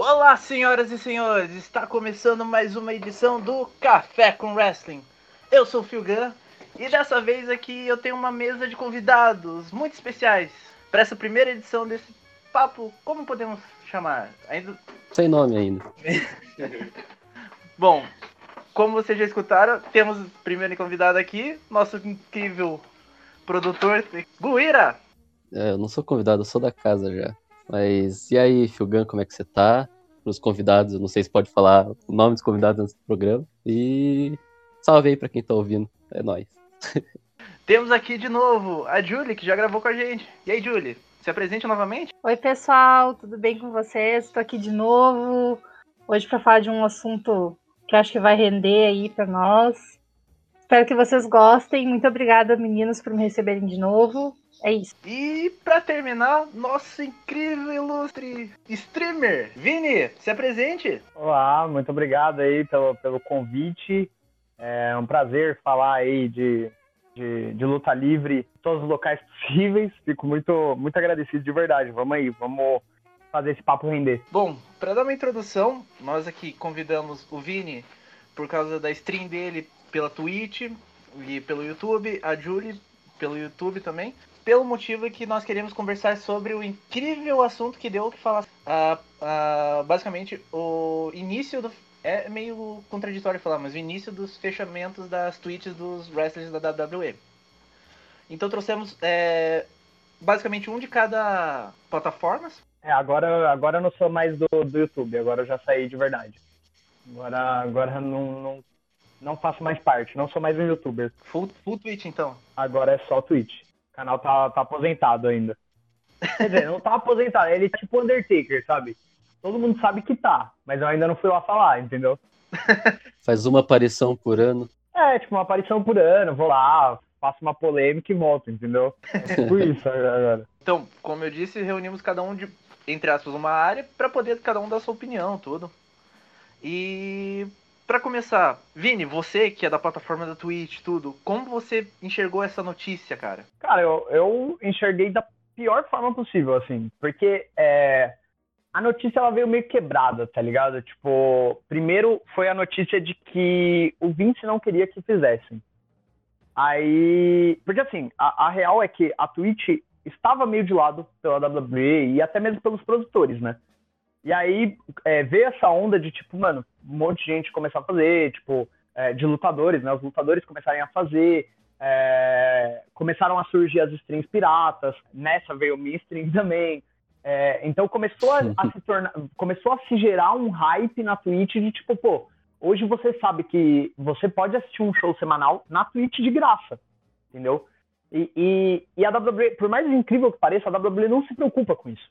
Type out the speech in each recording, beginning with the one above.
Olá, senhoras e senhores! Está começando mais uma edição do Café com Wrestling. Eu sou o Filgan e dessa vez aqui eu tenho uma mesa de convidados muito especiais para essa primeira edição desse papo. Como podemos chamar? Ainda sem nome ainda. Bom, como vocês já escutaram, temos o primeiro convidado aqui, nosso incrível produtor, Guira. É, eu não sou convidado, eu sou da casa já. Mas e aí, Filgan, como é que você tá? Para os convidados, eu não sei se pode falar o nome dos convidados antes do programa. E salve aí para quem tá ouvindo. É nóis. Temos aqui de novo a Julie, que já gravou com a gente. E aí, Julie? Se apresente novamente. Oi, pessoal, tudo bem com vocês? Estou aqui de novo. Hoje para falar de um assunto que acho que vai render aí para nós. Espero que vocês gostem. Muito obrigada, meninos, por me receberem de novo. É isso. E para terminar, nosso incrível ilustre streamer, Vini, se apresente. Olá, muito obrigado aí pelo, pelo convite. É um prazer falar aí de de, de luta livre em todos os locais possíveis. Fico muito, muito agradecido de verdade. Vamos aí, vamos fazer esse papo render. Bom, para dar uma introdução, nós aqui convidamos o Vini por causa da stream dele pela Twitch e pelo YouTube, a Julie pelo YouTube também, pelo motivo que nós queremos conversar sobre o incrível assunto que deu o que falar. Uh, uh, basicamente, o início do, é meio contraditório falar, mas o início dos fechamentos das tweets dos wrestlers da WWE. Então trouxemos é, basicamente um de cada plataforma. É, agora, agora eu não sou mais do, do YouTube, agora eu já saí de verdade. Agora, agora não, não, não faço mais parte, não sou mais um youtuber. Full, full Twitch então? Agora é só Twitch. O canal tá, tá aposentado ainda. Quer dizer, não tá aposentado, ele é tipo Undertaker, sabe? todo mundo sabe que tá, mas eu ainda não fui lá falar, entendeu? Faz uma aparição por ano. É, tipo, uma aparição por ano, vou lá, faço uma polêmica e volto, entendeu? É por isso agora. Então, como eu disse, reunimos cada um de, entre aspas, uma área para poder cada um dar sua opinião, tudo. E para começar, Vini, você que é da plataforma da Twitch, tudo, como você enxergou essa notícia, cara? Cara, eu, eu enxerguei da pior forma possível, assim, porque é, a notícia ela veio meio quebrada, tá ligado? Tipo, primeiro foi a notícia de que o Vince não queria que fizessem. Aí, porque assim, a, a real é que a Twitch estava meio de lado pela WWE e até mesmo pelos produtores, né? E aí é, veio essa onda de tipo, mano, um monte de gente começar a fazer, tipo, é, de lutadores, né? Os lutadores começarem a fazer, é, começaram a surgir as streams piratas, nessa veio o minha stream também. É, então começou a, a, se tornar, começou a se gerar um hype na Twitch de tipo, pô, hoje você sabe que você pode assistir um show semanal na Twitch de graça, entendeu? E, e, e a WWE, por mais incrível que pareça, a WWE não se preocupa com isso.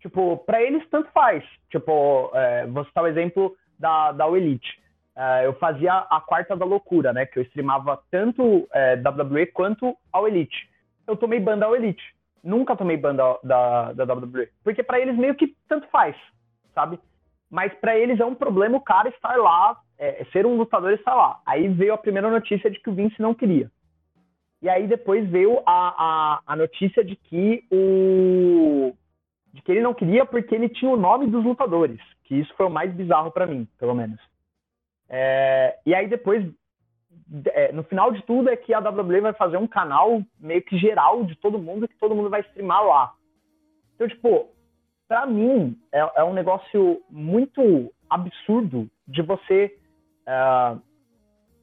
Tipo, para eles tanto faz. Tipo, é, vou citar o exemplo da, da Elite. É, eu fazia a quarta da loucura, né? Que eu streamava tanto é, WWE quanto ao Elite. Eu tomei banda ao Elite Nunca tomei banda da, da, WWE. Porque para eles meio que tanto faz, sabe? Mas para eles é um problema o cara estar lá, é, ser um lutador e estar lá. Aí veio a primeira notícia de que o Vince não queria. E aí depois veio a, a, a notícia de que o de que ele não queria porque ele tinha o nome dos lutadores, que isso foi o mais bizarro para mim, pelo menos. É, e aí depois é, no final de tudo é que a WWE vai fazer um canal meio que geral de todo mundo que todo mundo vai streamar lá. Então, tipo, pra mim é, é um negócio muito absurdo de você uh,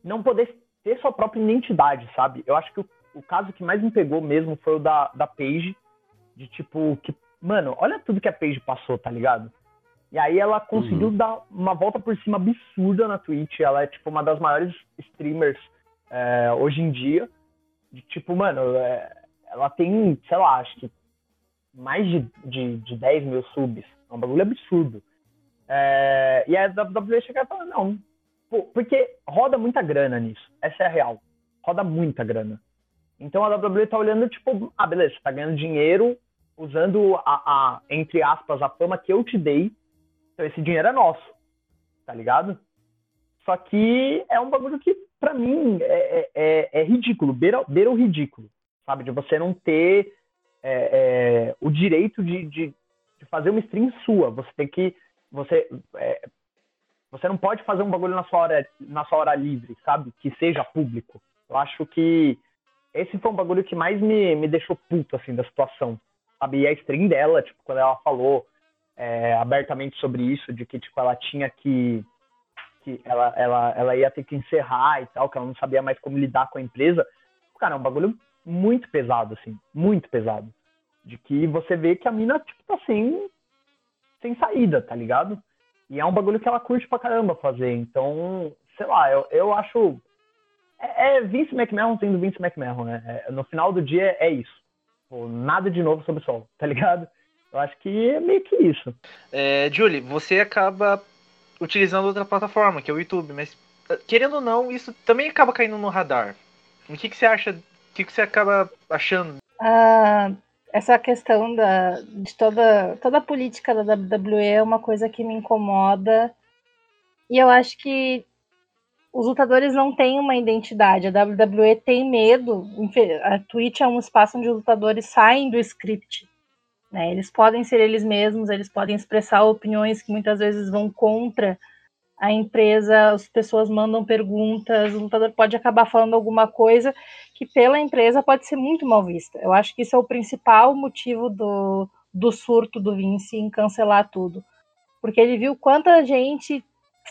não poder ter sua própria identidade, sabe? Eu acho que o, o, caso que mais me pegou mesmo foi o da, da Paige, de tipo, que, mano, olha tudo que a Paige passou, tá ligado? E aí ela conseguiu uhum. dar uma volta por cima absurda na Twitch. Ela é, tipo, uma das maiores streamers é, hoje em dia. De, tipo, mano, é, ela tem, sei lá, acho que mais de, de, de 10 mil subs. É um bagulho absurdo. É, e a WWE chega e fala, não, pô, porque roda muita grana nisso. Essa é a real. Roda muita grana. Então a WWE tá olhando, tipo, ah, beleza, você tá ganhando dinheiro usando a, a, entre aspas, a fama que eu te dei então esse dinheiro é nosso, tá ligado? Só que é um bagulho que, pra mim, é, é, é, é ridículo, beira, beira o ridículo, sabe? De você não ter é, é, o direito de, de, de, fazer uma stream sua. Você tem que você é, você não pode fazer um bagulho na sua hora na sua hora livre, sabe? Que seja público. Eu acho que esse foi um bagulho que mais me, me deixou puto assim da situação. Sabe? E a stream dela, tipo, quando ela falou é, abertamente sobre isso, de que tipo ela tinha que que ela, ela, ela ia ter que encerrar e tal, que ela não sabia mais como lidar com a empresa. Cara, é um bagulho muito pesado, assim, muito pesado. De que você vê que a mina, tipo, tá sem, sem saída, tá ligado? E é um bagulho que ela curte pra caramba fazer. Então, sei lá, eu, eu acho. É, é Vince McMahon sendo Vince McMahon, né? É, no final do dia é isso. Pô, nada de novo sobre o sol, tá ligado? Eu acho que é meio que isso. É, Julie, você acaba utilizando outra plataforma, que é o YouTube, mas querendo ou não, isso também acaba caindo no radar. O que, que você acha? O que, que você acaba achando? Ah, essa questão da, de toda, toda a política da WWE é uma coisa que me incomoda. E eu acho que os lutadores não têm uma identidade. A WWE tem medo. A Twitch é um espaço onde os lutadores saem do script. Né? Eles podem ser eles mesmos, eles podem expressar opiniões que muitas vezes vão contra a empresa, as pessoas mandam perguntas, o lutador pode acabar falando alguma coisa que pela empresa pode ser muito mal vista. Eu acho que isso é o principal motivo do, do surto do Vince em cancelar tudo. Porque ele viu quanta gente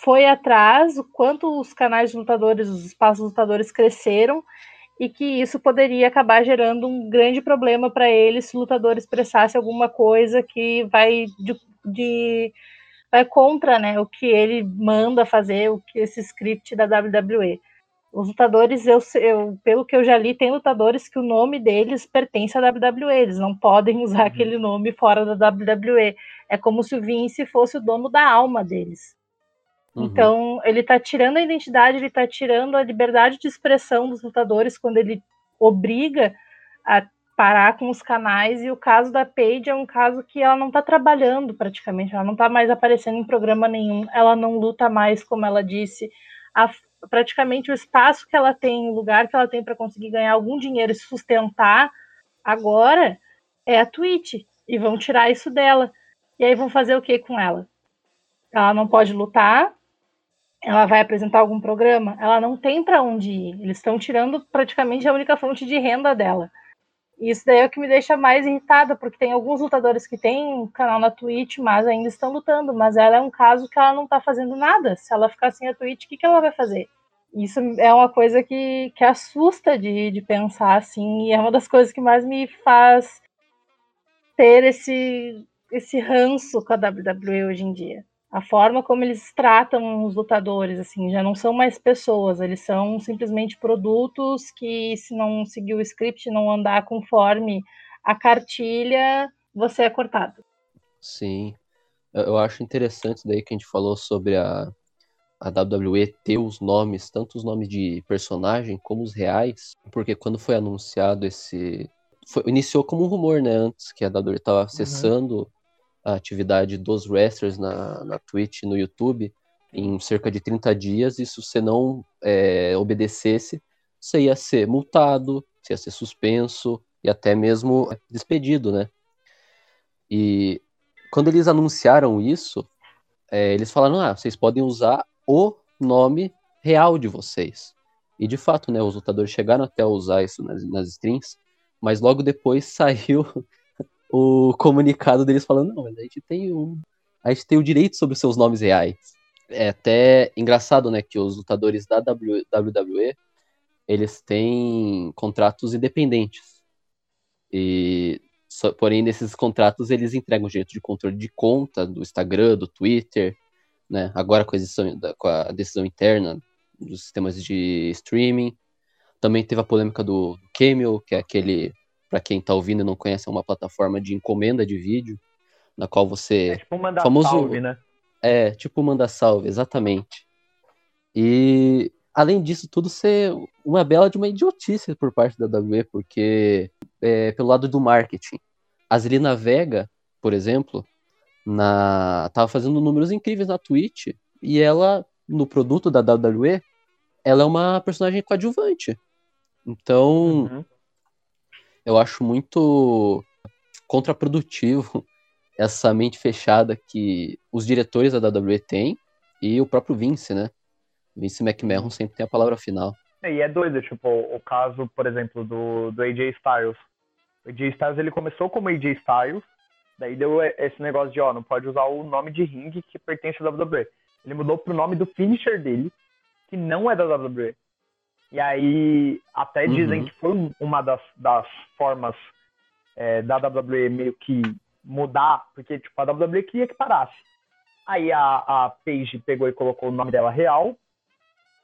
foi atrás, o quanto os canais de lutadores, os espaços lutadores cresceram e que isso poderia acabar gerando um grande problema para ele se o lutador expressasse alguma coisa que vai de, de, vai contra né, o que ele manda fazer, o que esse script da WWE. Os lutadores, eu, eu, pelo que eu já li, tem lutadores que o nome deles pertence à WWE, eles não podem usar uhum. aquele nome fora da WWE. É como se o Vince fosse o dono da alma deles. Uhum. Então, ele está tirando a identidade, ele está tirando a liberdade de expressão dos lutadores quando ele obriga a parar com os canais. E o caso da Paige é um caso que ela não está trabalhando praticamente, ela não está mais aparecendo em programa nenhum, ela não luta mais, como ela disse. A, praticamente o espaço que ela tem, o lugar que ela tem para conseguir ganhar algum dinheiro e sustentar agora é a Twitch. E vão tirar isso dela. E aí vão fazer o que com ela? Ela não pode lutar, ela vai apresentar algum programa, ela não tem para onde ir. Eles estão tirando praticamente a única fonte de renda dela. E isso daí é o que me deixa mais irritada, porque tem alguns lutadores que têm canal na Twitch, mas ainda estão lutando. Mas ela é um caso que ela não está fazendo nada. Se ela ficar sem a Twitch, o que, que ela vai fazer? Isso é uma coisa que, que assusta de, de pensar, assim, e é uma das coisas que mais me faz ter esse, esse ranço com a WWE hoje em dia a forma como eles tratam os lutadores, assim, já não são mais pessoas, eles são simplesmente produtos que, se não seguir o script, não andar conforme a cartilha, você é cortado. Sim. Eu acho interessante daí que a gente falou sobre a, a WWE ter os nomes, tanto os nomes de personagem como os reais, porque quando foi anunciado esse. Foi, iniciou como um rumor, né? Antes que a WWE estava uhum. acessando uhum a atividade dos wrestlers na, na Twitch no YouTube em cerca de 30 dias, e se você não é, obedecesse, você ia ser multado, você ia ser suspenso e até mesmo despedido, né? E quando eles anunciaram isso, é, eles falaram: ah, vocês podem usar o nome real de vocês. E de fato, né, os lutadores chegaram até a usar isso nas, nas streams, mas logo depois saiu o comunicado deles falando, não, a gente tem um. A gente tem o direito sobre os seus nomes reais. É até engraçado, né, que os lutadores da WWE, eles têm contratos independentes. E só, porém, nesses contratos eles entregam direito de controle de conta do Instagram, do Twitter, né? Agora com a decisão, com a decisão interna dos sistemas de streaming. Também teve a polêmica do Camel, que é aquele para quem está ouvindo e não conhece, é uma plataforma de encomenda de vídeo, na qual você. É tipo mandar famoso... salve, né? É, tipo mandar salve, exatamente. E além disso tudo ser uma bela de uma idiotice por parte da WWE, porque é, pelo lado do marketing. A Zelina Vega, por exemplo, na tava fazendo números incríveis na Twitch e ela no produto da WWE, ela é uma personagem coadjuvante. Então, uhum eu acho muito contraprodutivo essa mente fechada que os diretores da WWE têm e o próprio Vince, né? Vince McMahon sempre tem a palavra final. É, e é doido, tipo, o caso, por exemplo, do, do AJ Styles. O AJ Styles, ele começou como AJ Styles, daí deu esse negócio de, ó, não pode usar o nome de ringue que pertence à WWE. Ele mudou pro nome do finisher dele, que não é da WWE. E aí, até uhum. dizem que foi uma das, das formas é, da WWE meio que mudar, porque, tipo, a WWE queria que parasse. Aí a, a Paige pegou e colocou o nome dela real,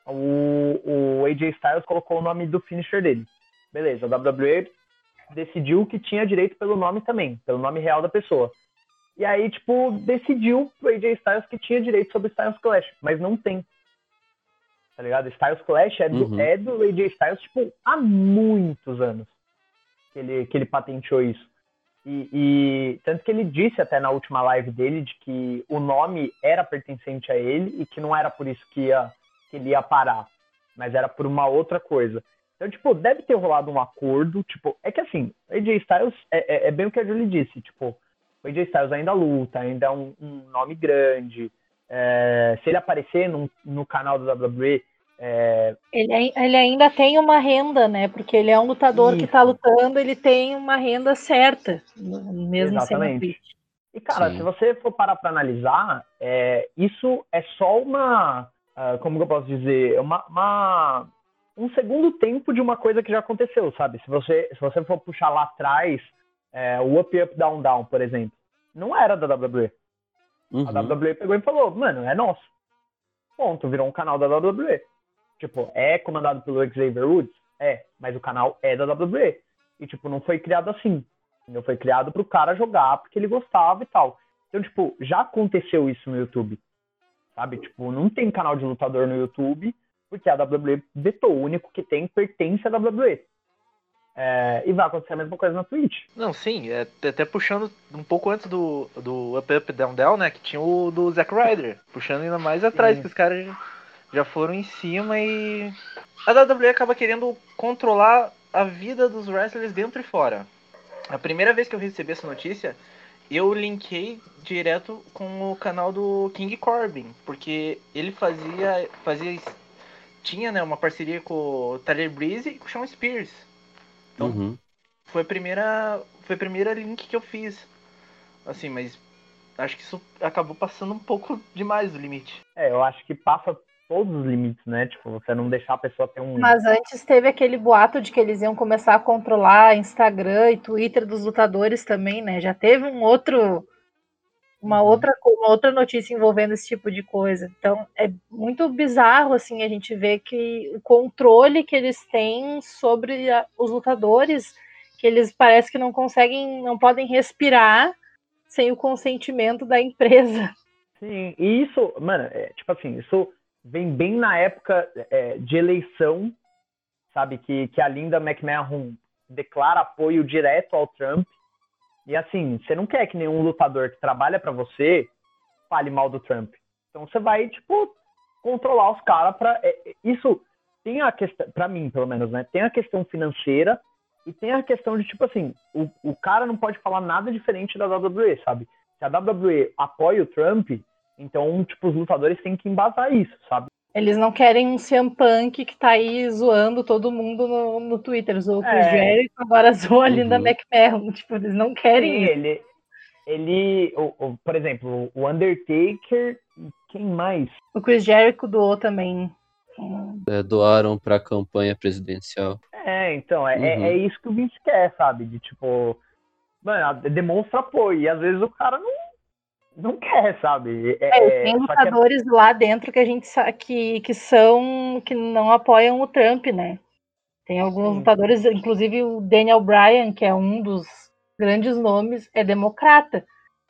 o, o AJ Styles colocou o nome do finisher dele. Beleza, a WWE decidiu que tinha direito pelo nome também, pelo nome real da pessoa. E aí, tipo, decidiu pro AJ Styles que tinha direito sobre Styles Clash, mas não tem. Tá ligado? Styles Clash é do, uhum. é do AJ Styles, tipo, há muitos anos que ele, que ele patenteou isso. E, e, tanto que ele disse até na última live dele de que o nome era pertencente a ele e que não era por isso que ia que ele ia parar, mas era por uma outra coisa. Então, tipo, deve ter rolado um acordo, tipo, é que assim, AJ Styles é, é, é bem o que a Julie disse, tipo, o AJ Styles ainda luta, ainda é um, um nome grande, é, se ele aparecer no, no canal do WWE, é... Ele, ele, ainda tem uma renda, né? Porque ele é um lutador Isso. que tá lutando, ele tem uma renda certa, mesmo Exatamente. sendo E, cara, Sim. se você for parar para analisar, é, isso é só uma uh, como que eu posso dizer, uma, uma, um segundo tempo de uma coisa que já aconteceu, sabe? Se você, se você for puxar lá atrás, é, o Up Up Down Down, por exemplo, não era da WWE. Uhum. A WWE pegou e falou, mano, é nosso. Ponto, virou um canal da WWE. Tipo, é comandado pelo Xavier Woods? É, mas o canal é da WWE. E, tipo, não foi criado assim. Entendeu? Foi criado pro cara jogar porque ele gostava e tal. Então, tipo, já aconteceu isso no YouTube sabe? Tipo, não tem canal de lutador no YouTube, porque a WWE vetou. O único que tem pertence à WWE. É, e vai acontecer a mesma coisa na Twitch. Não, sim, é, até puxando um pouco antes do, do Up Up Down Down, né? Que tinha o do Zack Ryder, puxando ainda mais atrás, sim. que os caras já foram em cima e. A WWE acaba querendo controlar a vida dos wrestlers dentro e fora. A primeira vez que eu recebi essa notícia, eu linkei direto com o canal do King Corbin, porque ele fazia fazia tinha, né, uma parceria com o Tyler Breeze e com o Sean Spears. Então, uhum. foi a primeira foi a primeira link que eu fiz. Assim, mas acho que isso acabou passando um pouco demais do limite. É, eu acho que passa todos os limites, né? Tipo, você não deixar a pessoa ter um. Mas antes teve aquele boato de que eles iam começar a controlar Instagram e Twitter dos lutadores também, né? Já teve um outro. Uma uhum. outra, uma outra notícia envolvendo esse tipo de coisa. Então é muito bizarro assim a gente ver que o controle que eles têm sobre a, os lutadores, que eles parece que não conseguem, não podem respirar sem o consentimento da empresa. Sim, e isso, mano, é, tipo assim, isso vem bem na época é, de eleição, sabe? Que, que a Linda McMahon declara apoio direto ao Trump. E assim, você não quer que nenhum lutador que trabalha para você fale mal do Trump. Então você vai, tipo, controlar os caras para é, é, isso tem a questão, para mim, pelo menos, né? Tem a questão financeira e tem a questão de, tipo assim, o, o cara não pode falar nada diferente da WWE, sabe? Se a WWE apoia o Trump, então, tipo, os lutadores têm que embasar isso, sabe? Eles não querem um CM Punk que tá aí zoando todo mundo no, no Twitter. Zoou o Chris é. Jericho, agora zoou a Linda uhum. McMahon. Tipo, eles não querem Sim, ele, ele o, o, por exemplo, o Undertaker, quem mais? O Chris Jericho doou também. É, doaram pra campanha presidencial. É, então, é, uhum. é, é, isso que o Vince quer, sabe? De tipo, mano, demonstra apoio. E às vezes o cara não não quer, sabe? É, é, tem é lutadores é... lá dentro que a gente sabe que, que são que não apoiam o Trump, né? Tem alguns Sim. lutadores, inclusive o Daniel Bryan, que é um dos grandes nomes, é democrata.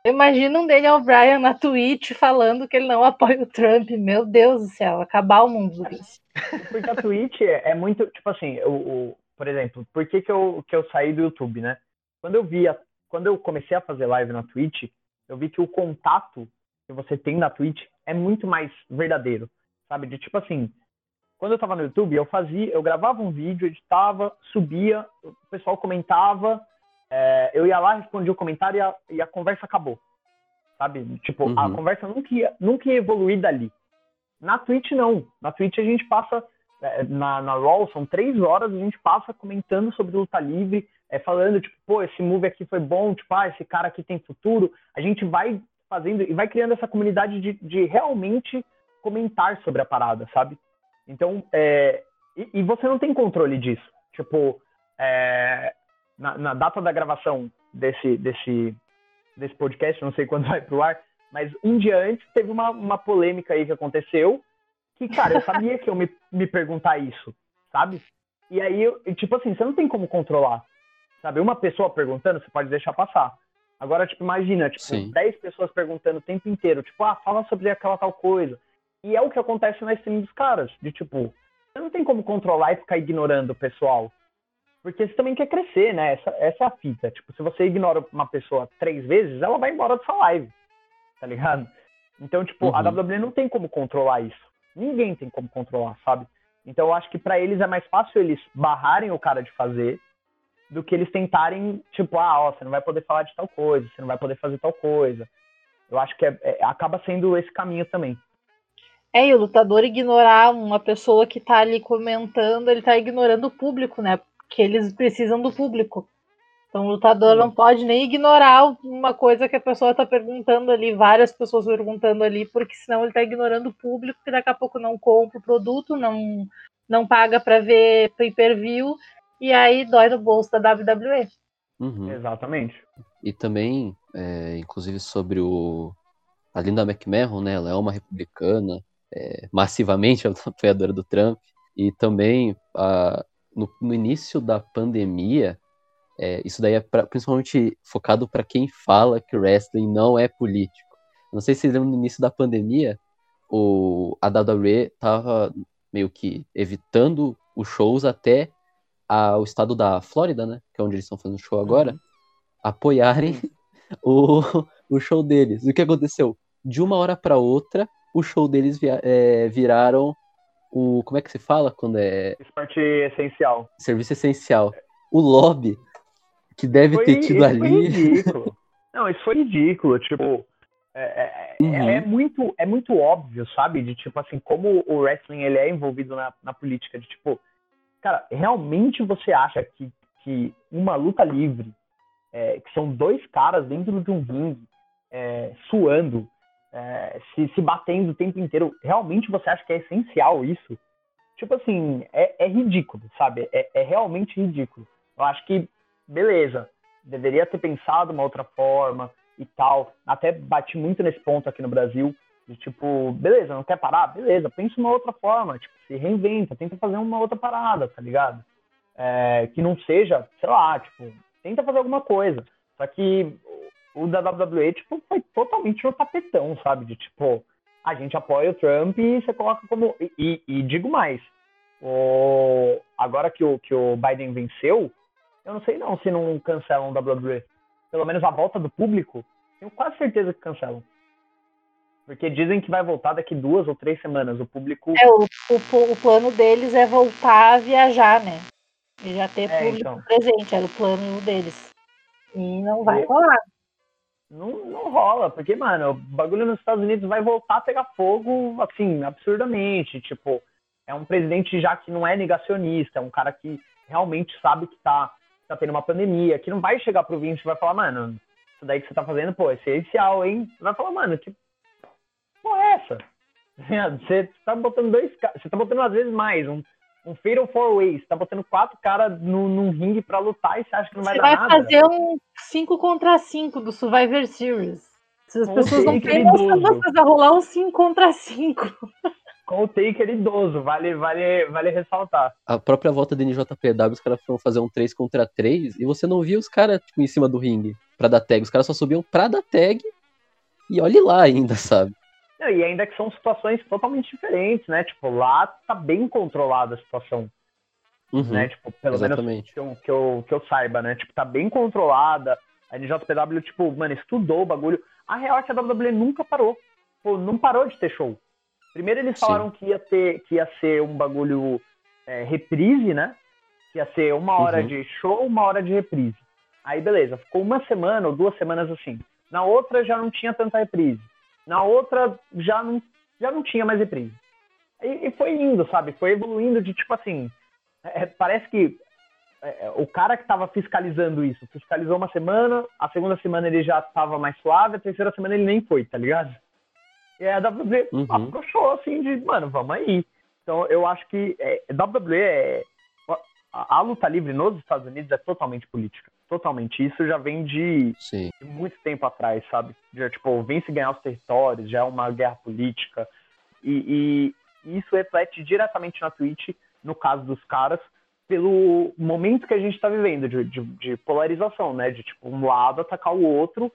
Imagina um Daniel Bryan na Twitch falando que ele não apoia o Trump. Meu Deus do céu, acabar o mundo disso. Porque a Twitch é, é muito, tipo assim, o, o, por exemplo, por que, que, eu, que eu saí do YouTube, né? Quando eu vi, a, quando eu comecei a fazer live na Twitch, eu vi que o contato que você tem na Twitch é muito mais verdadeiro, sabe? De tipo assim, quando eu tava no YouTube, eu fazia, eu gravava um vídeo, editava, subia, o pessoal comentava, é, eu ia lá, respondia o comentário e a, e a conversa acabou. sabe? Tipo, uhum. a conversa nunca ia, nunca ia evoluir dali. Na Twitch, não. Na Twitch a gente passa, é, na, na Raw, são três horas, a gente passa comentando sobre luta livre, é, falando, tipo, pô, esse move aqui foi bom, tipo, ah, esse cara aqui tem futuro. A gente vai fazendo e vai criando essa comunidade de, de realmente comentar sobre a parada, sabe? Então, é, e, e, você não tem controle disso. Tipo, é, na, na, data da gravação desse, desse, desse podcast, não sei quando vai pro ar, mas um dia antes teve uma, uma polêmica aí que aconteceu, que, cara, eu sabia que eu me, me perguntar isso, sabe? E aí, eu, tipo assim, você não tem como controlar. Sabe, uma pessoa perguntando, você pode deixar passar. Agora, tipo, imagina, tipo, Sim. 10 pessoas perguntando o tempo inteiro, tipo, ah, fala sobre aquela tal coisa. E é o que acontece na stream dos caras, de tipo, você não tem como controlar e ficar ignorando o pessoal. Porque você também quer crescer, né? Essa, essa é a fita. Tipo, se você ignora uma pessoa três vezes, ela vai embora da sua live. Tá ligado? Então, tipo, uhum. a WWE não tem como controlar isso. Ninguém tem como controlar, sabe? Então, eu acho que para eles é mais fácil eles barrarem o cara de fazer do que eles tentarem, tipo, ah, ó, você não vai poder falar de tal coisa, você não vai poder fazer tal coisa. Eu acho que é, é, acaba sendo esse caminho também. É, e o lutador ignorar uma pessoa que tá ali comentando, ele tá ignorando o público, né? Porque eles precisam do público. Então o lutador não pode nem ignorar uma coisa que a pessoa tá perguntando ali, várias pessoas perguntando ali, porque senão ele tá ignorando o público, que daqui a pouco não compra o produto, não, não paga para ver pay-per-view e aí dói no bolso da WWE. Uhum. Exatamente. E também, é, inclusive sobre o a Linda McMahon, né? Ela é uma republicana, é, massivamente apoiadora do Trump. E também, a, no, no início da pandemia, é, isso daí é pra, principalmente focado para quem fala que o wrestling não é político. Não sei se vocês lembram no início da pandemia, o, a WWE tava meio que evitando os shows até ao estado da Flórida, né? Que é onde eles estão fazendo show agora, uhum. apoiarem o, o show deles. E o que aconteceu? De uma hora para outra, o show deles via, é, viraram o. Como é que se fala quando é. Esporte essencial. Serviço essencial. O lobby que deve foi, ter tido ali. Foi ridículo. Não, isso foi ridículo. Tipo, é, é, é, uhum. é, muito, é muito óbvio, sabe? De tipo assim, como o wrestling ele é envolvido na, na política. De tipo, Cara, realmente você acha que, que uma luta livre, é, que são dois caras dentro de um ringue, é, suando, é, se, se batendo o tempo inteiro, realmente você acha que é essencial isso? Tipo assim, é, é ridículo, sabe? É, é realmente ridículo. Eu acho que, beleza, deveria ter pensado uma outra forma e tal. Até bati muito nesse ponto aqui no Brasil, de tipo, beleza, não quer parar? Beleza, pensa uma outra forma, tipo, se reinventa, tenta fazer uma outra parada, tá ligado? É, que não seja, sei lá, tipo, tenta fazer alguma coisa. Só que o da WWE, tipo, foi totalmente no tapetão, sabe? De tipo, a gente apoia o Trump e você coloca como. E, e, e digo mais, o... agora que o, que o Biden venceu, eu não sei não se não cancelam o WWE. Pelo menos a volta do público, tenho quase certeza que cancelam. Porque dizem que vai voltar daqui duas ou três semanas. O público. É, o, o, o plano deles é voltar a viajar, né? E já ter é, público então. presente, era o plano deles. E não vai rolar. Não, não rola, porque, mano, o bagulho nos Estados Unidos vai voltar a pegar fogo, assim, absurdamente. Tipo, é um presidente já que não é negacionista, é um cara que realmente sabe que tá, tá tendo uma pandemia, que não vai chegar pro Vince e vai falar, mano, isso daí que você tá fazendo, pô, é essencial, hein? Vai falar, mano, tipo, porra é essa? Você tá botando dois Você tá botando às vezes mais, um, um Fatal Four Ways, tá botando quatro caras no, num ringue pra lutar e você acha que não vai você dar vai nada? Você vai fazer um 5 contra 5 do Survivor Series. As pessoas não têm noção, vai rolar um 5 contra 5. Com o Taker idoso, vale, vale, vale ressaltar. A própria volta do NJPW, os caras foram fazer um 3 contra 3 e você não via os caras tipo, em cima do ringue pra dar tag. Os caras só subiam pra dar tag e olhe lá ainda, sabe? E ainda que são situações totalmente diferentes, né? Tipo, lá tá bem controlada a situação. Uhum, né? Tipo, pelo exatamente. menos que eu, que, eu, que eu saiba, né? Tipo, tá bem controlada. A NJPW, tipo, mano, estudou o bagulho. A real é que a WWE nunca parou. Pô, não parou de ter show. Primeiro eles falaram que ia ter, que ia ser um bagulho é, reprise, né? Que ia ser uma hora uhum. de show, uma hora de reprise. Aí beleza, ficou uma semana ou duas semanas assim. Na outra já não tinha tanta reprise. Na outra já não, já não tinha mais reprise. E, e foi indo, sabe? Foi evoluindo de tipo assim. É, parece que é, é o cara que estava fiscalizando isso fiscalizou uma semana, a segunda semana ele já estava mais suave, a terceira semana ele nem foi, tá ligado? E a WWE uhum. afrouxou assim de, mano, vamos aí. Então eu acho que é, WWE é. A, a, luta livre nos Estados Unidos é totalmente política. Totalmente. Isso já vem de, de muito tempo atrás, sabe? Já, tipo, vem-se ganhar os territórios, já é uma guerra política. E, e, isso reflete diretamente na Twitch, no caso dos caras, pelo momento que a gente está vivendo de, de, de, polarização, né? De tipo, um lado atacar o outro.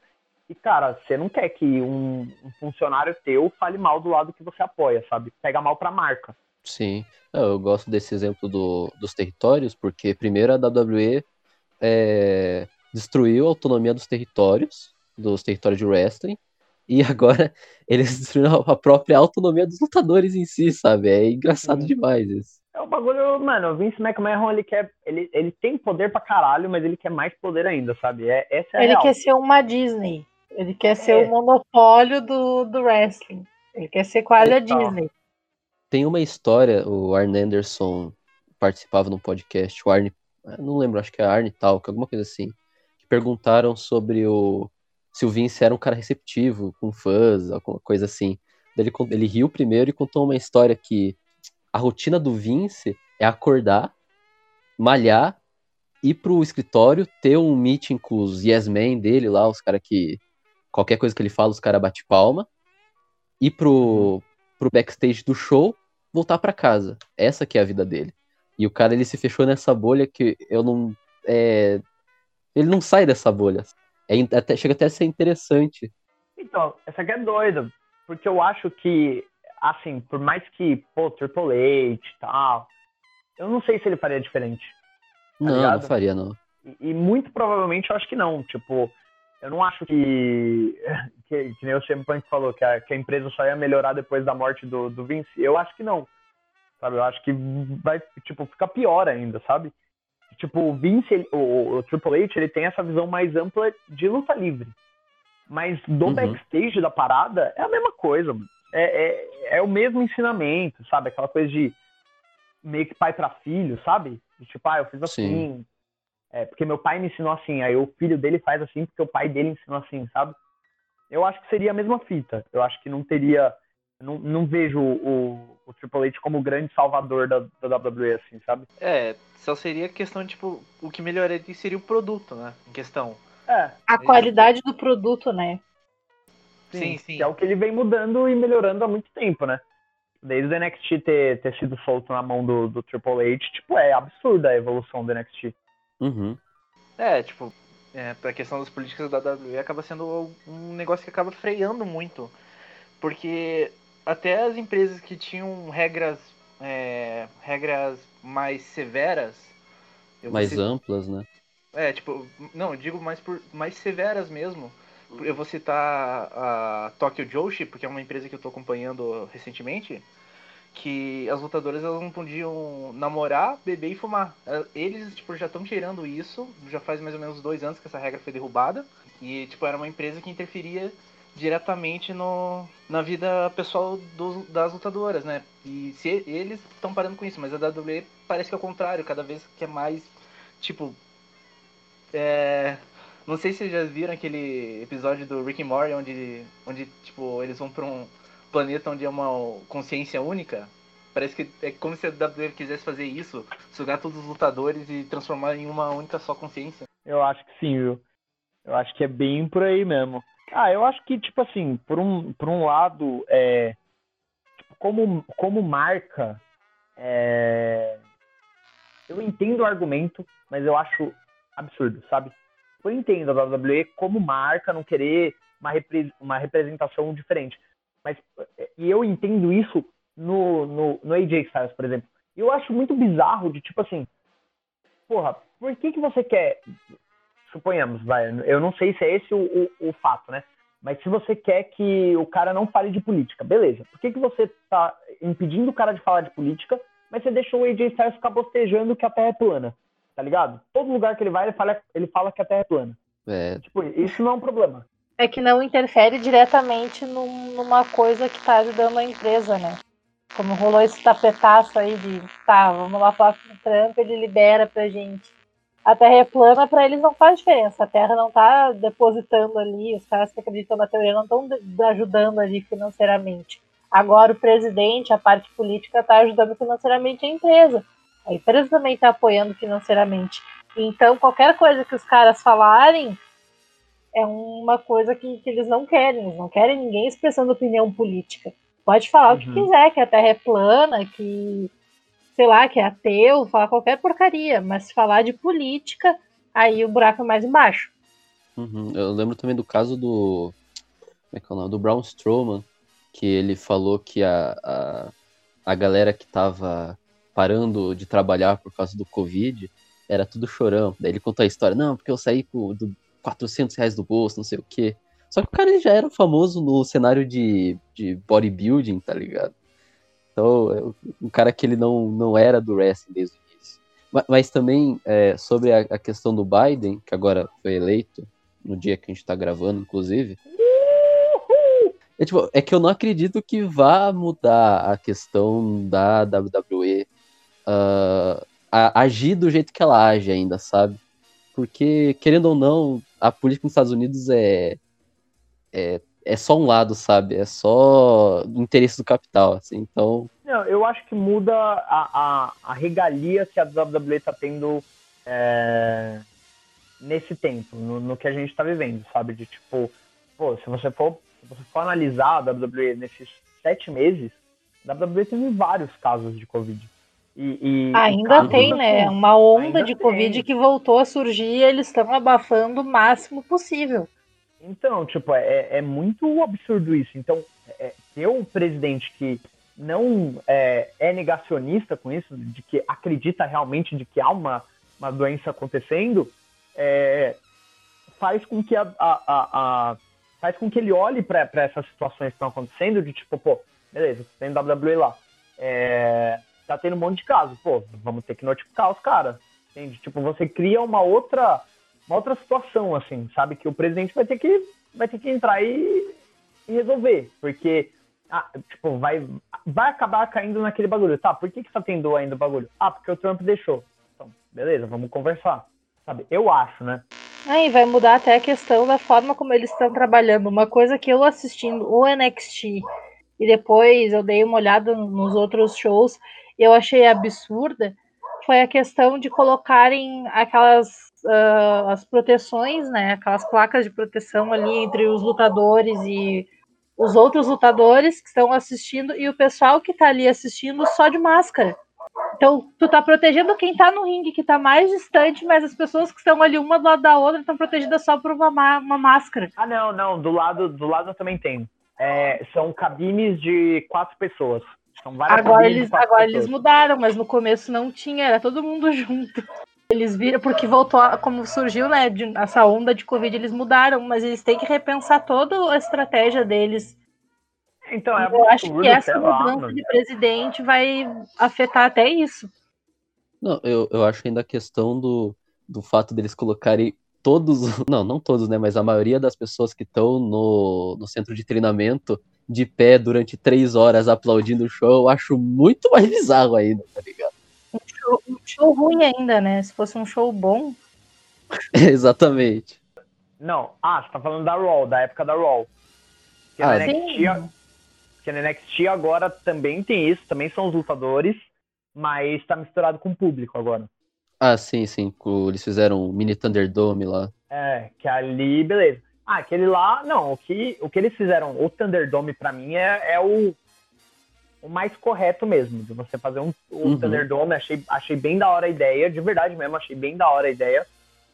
E, cara, você não quer que um, um, funcionário teu fale mal do lado que você apoia, sabe? Pega mal pra marca. Sim. Eu gosto desse exemplo do, dos territórios, porque primeiro a WWE é, destruiu a autonomia dos territórios, dos territórios de wrestling, e agora eles destruíram a própria autonomia dos lutadores em si, sabe? É engraçado uhum. demais isso. É o bagulho, mano, o Vince McMahon, ele quer. Ele, ele tem poder pra caralho, mas ele quer mais poder ainda, sabe? É, essa é ele real. quer ser uma Disney. Ele quer ser é. o monopólio do, do wrestling. Ele quer ser quase a Disney. Tem uma história, o Arne Anderson participava num podcast, o Arne, não lembro, acho que é Arne Talk, alguma coisa assim, que perguntaram sobre o se o Vince era um cara receptivo, com fãs, alguma coisa assim. Ele, ele riu primeiro e contou uma história que a rotina do Vince é acordar, malhar, ir pro escritório, ter um meeting com os yes men dele lá, os caras que. Qualquer coisa que ele fala, os caras bate palma. Ir pro, pro backstage do show, voltar para casa. Essa que é a vida dele. E o cara, ele se fechou nessa bolha que eu não. É... Ele não sai dessa bolha. É, até, chega até a ser interessante. Então, essa aqui é doida. Porque eu acho que assim, por mais que, pô, Triple H e tal, eu não sei se ele faria diferente. Tá não, ligado? não faria, não. E, e, muito provavelmente eu acho que não. Tipo, eu não acho que, que, que nem o CM Punk falou, que a, que a empresa só ia melhorar depois da morte do, do Vince. Eu acho que não. Sabe, eu acho que vai, tipo, ficar pior ainda, sabe? Tipo, o Vince, ele, o, o, Triple H, ele tem essa visão mais ampla de luta livre. Mas do uhum. backstage da parada é a mesma coisa, mano é, é, é, o mesmo ensinamento, sabe? Aquela coisa de meio que pai para filho, sabe? De tipo, ah, eu fiz assim, é, porque meu pai me ensinou assim, aí o filho dele faz assim porque o pai dele ensinou assim, sabe? Eu acho que seria a mesma fita. Eu acho que não teria. Não, não vejo o, o Triple H como o grande salvador da, da WWE, assim, sabe? É, só seria questão, tipo, o que melhoraria seria o produto, né? Em questão. É. A qualidade do produto, né? Sim, sim. Que é o que ele vem mudando e melhorando há muito tempo, né? Desde o NXT ter, ter sido solto na mão do, do Triple H, tipo, é absurda a evolução do NXT. Uhum. É, tipo, é, pra questão das políticas da WWE acaba sendo um negócio que acaba freando muito. Porque até as empresas que tinham regras é, regras mais severas mais amplas, né? É, tipo, não, eu digo mais por mais severas mesmo eu vou citar a Tokyo Joshi, porque é uma empresa que eu estou acompanhando recentemente, que as lutadoras elas não podiam namorar, beber e fumar. Eles tipo, já estão tirando isso, já faz mais ou menos dois anos que essa regra foi derrubada. E tipo, era uma empresa que interferia diretamente no, na vida pessoal das lutadoras, né? E se eles estão parando com isso, mas a WWE parece que é o contrário, cada vez que é mais, tipo, é, não sei se vocês já viram aquele episódio do Rick and Morty onde, onde tipo, eles vão para um planeta onde é uma consciência única. Parece que é como se a WWE quisesse fazer isso, sugar todos os lutadores e transformar em uma única só consciência. Eu acho que sim, viu? Eu acho que é bem por aí mesmo. Ah, eu acho que, tipo assim, por um, por um lado, é, tipo, como, como marca, é, eu entendo o argumento, mas eu acho absurdo, sabe? eu entendo a WWE como marca não querer uma, repre uma representação diferente. Mas e eu entendo isso no, no, no AJ Styles, por exemplo. E eu acho muito bizarro de tipo assim, porra, por que que você quer, suponhamos, vai, eu não sei se é esse o, o, o fato, né? Mas se você quer que o cara não fale de política, beleza. Por que, que você tá impedindo o cara de falar de política, mas você deixou o AJ Styles ficar bostejando que a Terra é plana? tá ligado? Todo lugar que ele vai, ele fala, ele fala que a Terra é plana. É. Tipo, isso não é um problema. É que não interfere diretamente num, numa coisa que tá ajudando a empresa, né? Como rolou esse tapetaço aí de, tá, vamos lá falar com o Trump, ele libera pra gente. A Terra é plana, para eles não faz diferença. A Terra não tá depositando ali, os caras que acreditam na teoria não estão ajudando ali financeiramente. Agora o presidente, a parte política, está ajudando financeiramente a empresa. A empresa também está apoiando financeiramente. Então, qualquer coisa que os caras falarem é uma coisa que, que eles não querem. Eles não querem ninguém expressando opinião política. Pode falar uhum. o que uhum. quiser, que a Terra é plana, que, sei lá, que é ateu, falar qualquer porcaria. Mas se falar de política, aí o buraco é mais embaixo. Uhum. Eu lembro também do caso do. Como é que é o nome? Do Brown Strowman, que ele falou que a, a, a galera que tava parando de trabalhar por causa do Covid era tudo chorão. Daí ele contou a história, não, porque eu saí com do 400 reais do bolso, não sei o quê. Só que o cara já era famoso no cenário de, de bodybuilding, tá ligado? Então, é um cara que ele não, não era do wrestling desde o início. Mas, mas também, é, sobre a, a, questão do Biden, que agora foi eleito, no dia que a gente tá gravando, inclusive. É, tipo, é que eu não acredito que vá mudar a questão da WWE uh, a, agir do jeito que ela age ainda, sabe? Porque, querendo ou não, a política nos Estados Unidos é, é, é só um lado, sabe? É só o interesse do capital, assim, então... Não, eu acho que muda a, a, a regalia que a WWE tá tendo é, nesse tempo, no, no, que a gente tá vivendo, sabe? De tipo, pô, se você for, se você for analisar a WWE nesses sete meses, a WWE teve vários casos de Covid. E, e ainda tem, né? Uma onda de Covid tem. que voltou a surgir e eles estão abafando o máximo possível. Então, tipo, é, é muito absurdo isso. Então, é, ter um presidente que não é, é, negacionista com isso, de que acredita realmente de que há uma, uma doença acontecendo, é, faz com que a, a, a, a, faz com que ele olhe para essas situações que estão acontecendo de tipo, pô, beleza, tem WWE lá. É, tá tendo um monte de casos. Pô, vamos ter que notificar os caras. Entende? Tipo, você cria uma outra, uma outra situação, assim, sabe? Que o presidente vai ter que, vai ter que entrar e, e resolver. Porque, ah, tipo, vai, vai acabar caindo naquele bagulho. Tá, por que, que tá tendo ainda o bagulho? Ah, porque o Trump deixou. Então, beleza, vamos conversar. Sabe? Eu acho, né? Aí vai mudar até a questão da forma como eles estão trabalhando. Uma coisa que eu assistindo o NXT e depois eu dei uma olhada nos outros shows, eu achei absurda foi a questão de colocarem aquelas uh, as proteções, né, aquelas placas de proteção ali entre os lutadores e os outros lutadores que estão assistindo e o pessoal que está ali assistindo só de máscara. Então, tu tá protegendo quem tá no ringue, que tá mais distante, mas as pessoas que estão ali uma do lado da outra estão protegidas só por uma, uma máscara. Ah, não, não, do lado, do lado eu também tenho. É, são cabines de quatro pessoas agora eles, agora eles mudaram, mas no começo não tinha, era todo mundo junto. Eles viram, porque voltou, a, como surgiu, né, de, essa onda de Covid, eles mudaram, mas eles têm que repensar toda a estratégia deles. Então, é Eu acho que essa mudança lá, de presidente vai afetar até isso. Não, eu, eu acho ainda a questão do, do fato deles colocarem todos, não, não todos, né, mas a maioria das pessoas que estão no, no centro de treinamento de pé durante três horas aplaudindo o show, eu acho muito mais bizarro ainda, tá ligado? Um show, um show ruim ainda, né? Se fosse um show bom. Exatamente. Não, ah, você tá falando da Raw, da época da Raw. Que ah, na NXT, que na NXT agora também tem isso, também são os lutadores, mas tá misturado com o público agora. Ah, sim, sim. Eles fizeram um mini Thunderdome lá. É, que ali, beleza. Ah, aquele lá, não, o que, o que eles fizeram, o Thunderdome para mim é, é o, o mais correto mesmo, de você fazer um, um uhum. Thunderdome, achei, achei bem da hora a ideia, de verdade mesmo, achei bem da hora a ideia,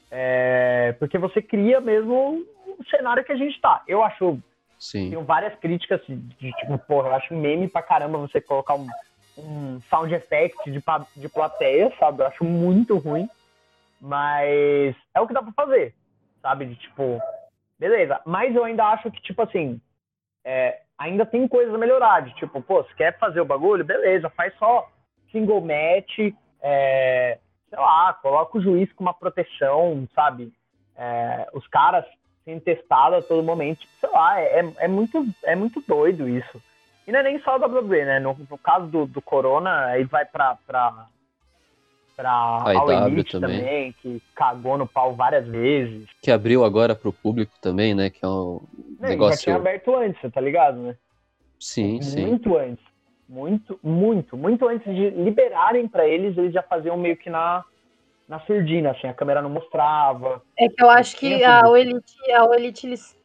é, porque você cria mesmo o cenário que a gente tá. Eu acho, Sim. tenho várias críticas de, de, tipo, porra, eu acho meme pra caramba você colocar um, um sound effect de, de plateia, sabe, eu acho muito ruim, mas é o que dá pra fazer, sabe, de tipo Beleza, mas eu ainda acho que, tipo assim, é, ainda tem coisas a melhorar. De, tipo, pô, se quer fazer o bagulho, beleza, faz só single match, é, sei lá, coloca o juiz com uma proteção, sabe? É, os caras sendo testada a todo momento. Tipo, sei lá, é, é, muito, é muito doido isso. E não é nem só a WWE, né? No, no caso do, do Corona, aí vai pra, pra, pra All Elite também. também. que cagou no pau várias vezes. Que abriu agora pro público também, né? Que é um não, negócio... Já tinha aberto antes, tá ligado, né? Sim, muito sim. Muito antes. Muito, muito, muito antes de liberarem para eles, eles já faziam meio que na, na surdina, assim, a câmera não mostrava. É que eu acho que a Elite, a Elite eles,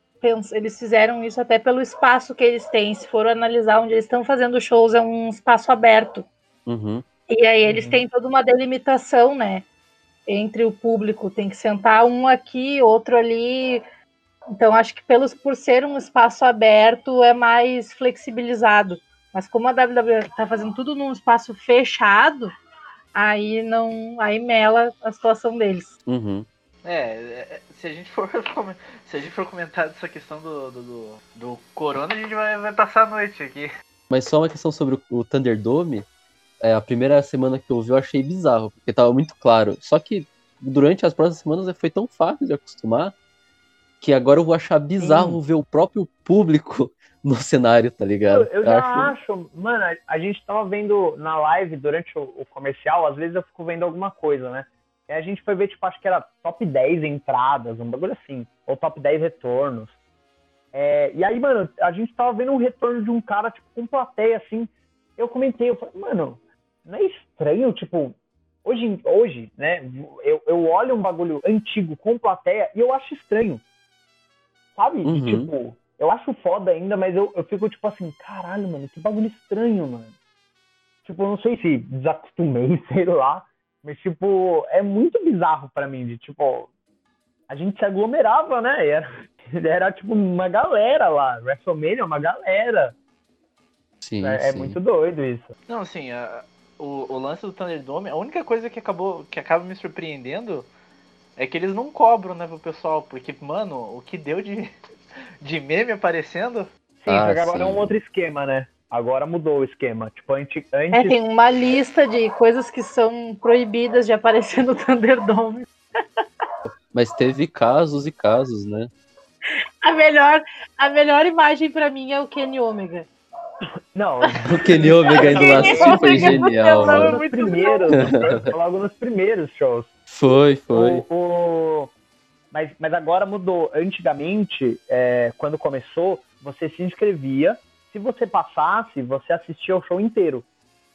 eles fizeram isso até pelo espaço que eles têm. Se for analisar onde eles estão fazendo shows, é um espaço aberto. Uhum. E aí eles uhum. têm toda uma delimitação, né? Entre o público. Tem que sentar um aqui, outro ali. Então, acho que pelos, por ser um espaço aberto, é mais flexibilizado. Mas como a WWE está fazendo tudo num espaço fechado, aí não. Aí mela a situação deles. Uhum. É, é se a gente for se a gente for comentar dessa questão do, do, do, do corona, a gente vai, vai passar a noite aqui. Mas só uma questão sobre o Thunderdome. É, a primeira semana que eu vi eu achei bizarro, porque tava muito claro. Só que durante as próximas semanas foi tão fácil de acostumar que agora eu vou achar bizarro Sim. ver o próprio público no cenário, tá ligado? Eu, eu já acho... acho... mano, a gente tava vendo na live durante o, o, comercial, às vezes eu fico vendo alguma coisa, né? E a gente foi ver, tipo, acho que era top 10 entradas, um bagulho assim, ou top 10 retornos. É, e aí, mano, a gente tava vendo um retorno de um cara, tipo, com plateia, assim. Eu comentei, eu falei, mano, não é estranho, tipo, hoje, hoje né, eu, eu olho um bagulho antigo com plateia e eu acho estranho. Sabe? Uhum. E, tipo, eu acho foda ainda, mas eu, eu fico tipo assim, caralho, mano, que bagulho estranho, mano. Tipo, eu não sei se desacostumei, sei lá. Mas, tipo, é muito bizarro para mim, de tipo, a gente se aglomerava, né? Era, era tipo uma galera lá. WrestleMania é uma galera. Sim, é, sim. é muito doido isso. Não, assim, a, o, o lance do Thunderdome, a única coisa que acabou, que acaba me surpreendendo é que eles não cobram, né, pro pessoal, porque, mano, o que deu de, de meme aparecendo. Sim, ah, agora sim. é um outro esquema, né? Agora mudou o esquema. Tipo, antes, antes... É, tem uma lista de coisas que são proibidas de aparecer no Thunderdome. Mas teve casos e casos, né? A melhor, a melhor imagem para mim é o Kenny Omega. Não. o Kenny Omega indo lá super genial. Logo nos, primeiros, logo nos primeiros shows. Foi, foi. O, o, mas, mas agora mudou. Antigamente, é, quando começou, você se inscrevia. Se você passasse, você assistia o show inteiro.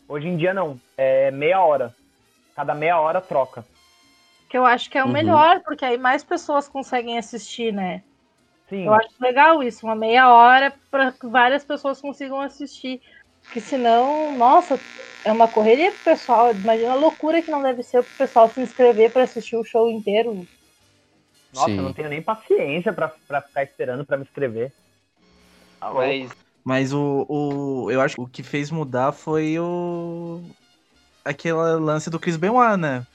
Hoje em dia não. É meia hora. Cada meia hora troca. Que eu acho que é o uhum. melhor, porque aí mais pessoas conseguem assistir, né? Sim. Eu acho legal isso, uma meia hora para que várias pessoas consigam assistir. Porque senão, nossa, é uma correria pro pessoal. Imagina a loucura que não deve ser pro pessoal se inscrever para assistir o show inteiro. Nossa, Sim. eu não tenho nem paciência pra, pra ficar esperando pra me inscrever. Tá mas, mas o, o. Eu acho que o que fez mudar foi o. Aquele lance do Chris Benoit, né?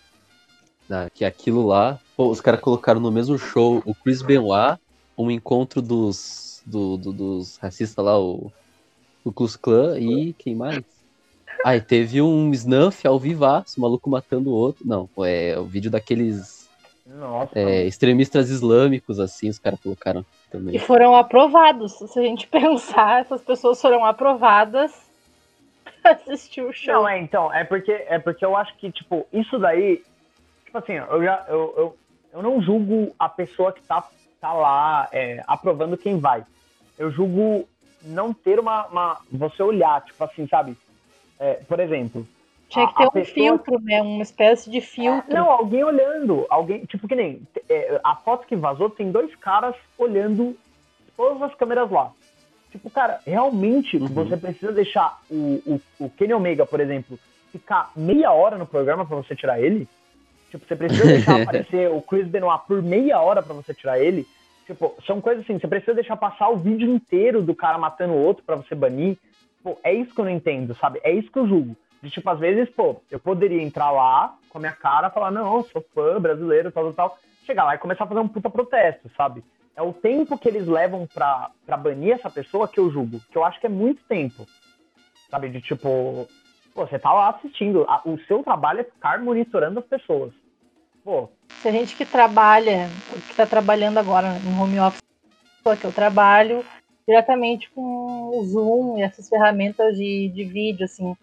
Ah, que aquilo lá. Pô, os caras colocaram no mesmo show o Chris Benoit, um encontro dos. Do, do, dos racistas lá, o. O Klux Klan e quem mais? Ah, e teve um snuff ao vivaço, o maluco matando o outro. Não, é o vídeo daqueles nossa. É, extremistas islâmicos, assim, os caras colocaram também. E foram aprovados. Se a gente pensar, essas pessoas foram aprovadas pra assistir o show. Não, é, então, é porque, é porque eu acho que, tipo, isso daí. Tipo assim, eu já. Eu, eu, eu não julgo a pessoa que tá, tá lá é, aprovando quem vai. Eu julgo não ter uma, uma. Você olhar, tipo assim, sabe? É, por exemplo, tinha que ter um pessoa... filtro, né? Uma espécie de filtro. Não, alguém olhando. Alguém, tipo que nem. É, a foto que vazou tem dois caras olhando todas as câmeras lá. Tipo, cara, realmente uhum. você precisa deixar o, o, o Kenny Omega, por exemplo, ficar meia hora no programa para você tirar ele? Tipo, você precisa deixar aparecer o Chris Benoit por meia hora para você tirar ele? Tipo, são coisas assim, você precisa deixar passar o vídeo inteiro do cara matando o outro para você banir. Pô, é isso que eu não entendo, sabe? É isso que eu julgo. De tipo, às vezes, pô, eu poderia entrar lá com a minha cara, falar, não, sou fã brasileiro, tal, tal, tal. Chegar lá e começar a fazer um puta protesto, sabe? É o tempo que eles levam pra, pra banir essa pessoa que eu julgo. Que eu acho que é muito tempo. Sabe? De tipo, pô, você tá lá assistindo. o seu trabalho é ficar monitorando as pessoas. Pô, Se a gente que trabalha, que está trabalhando agora em home office, que eu trabalho diretamente com o Zoom e essas ferramentas de, de vídeo, assim.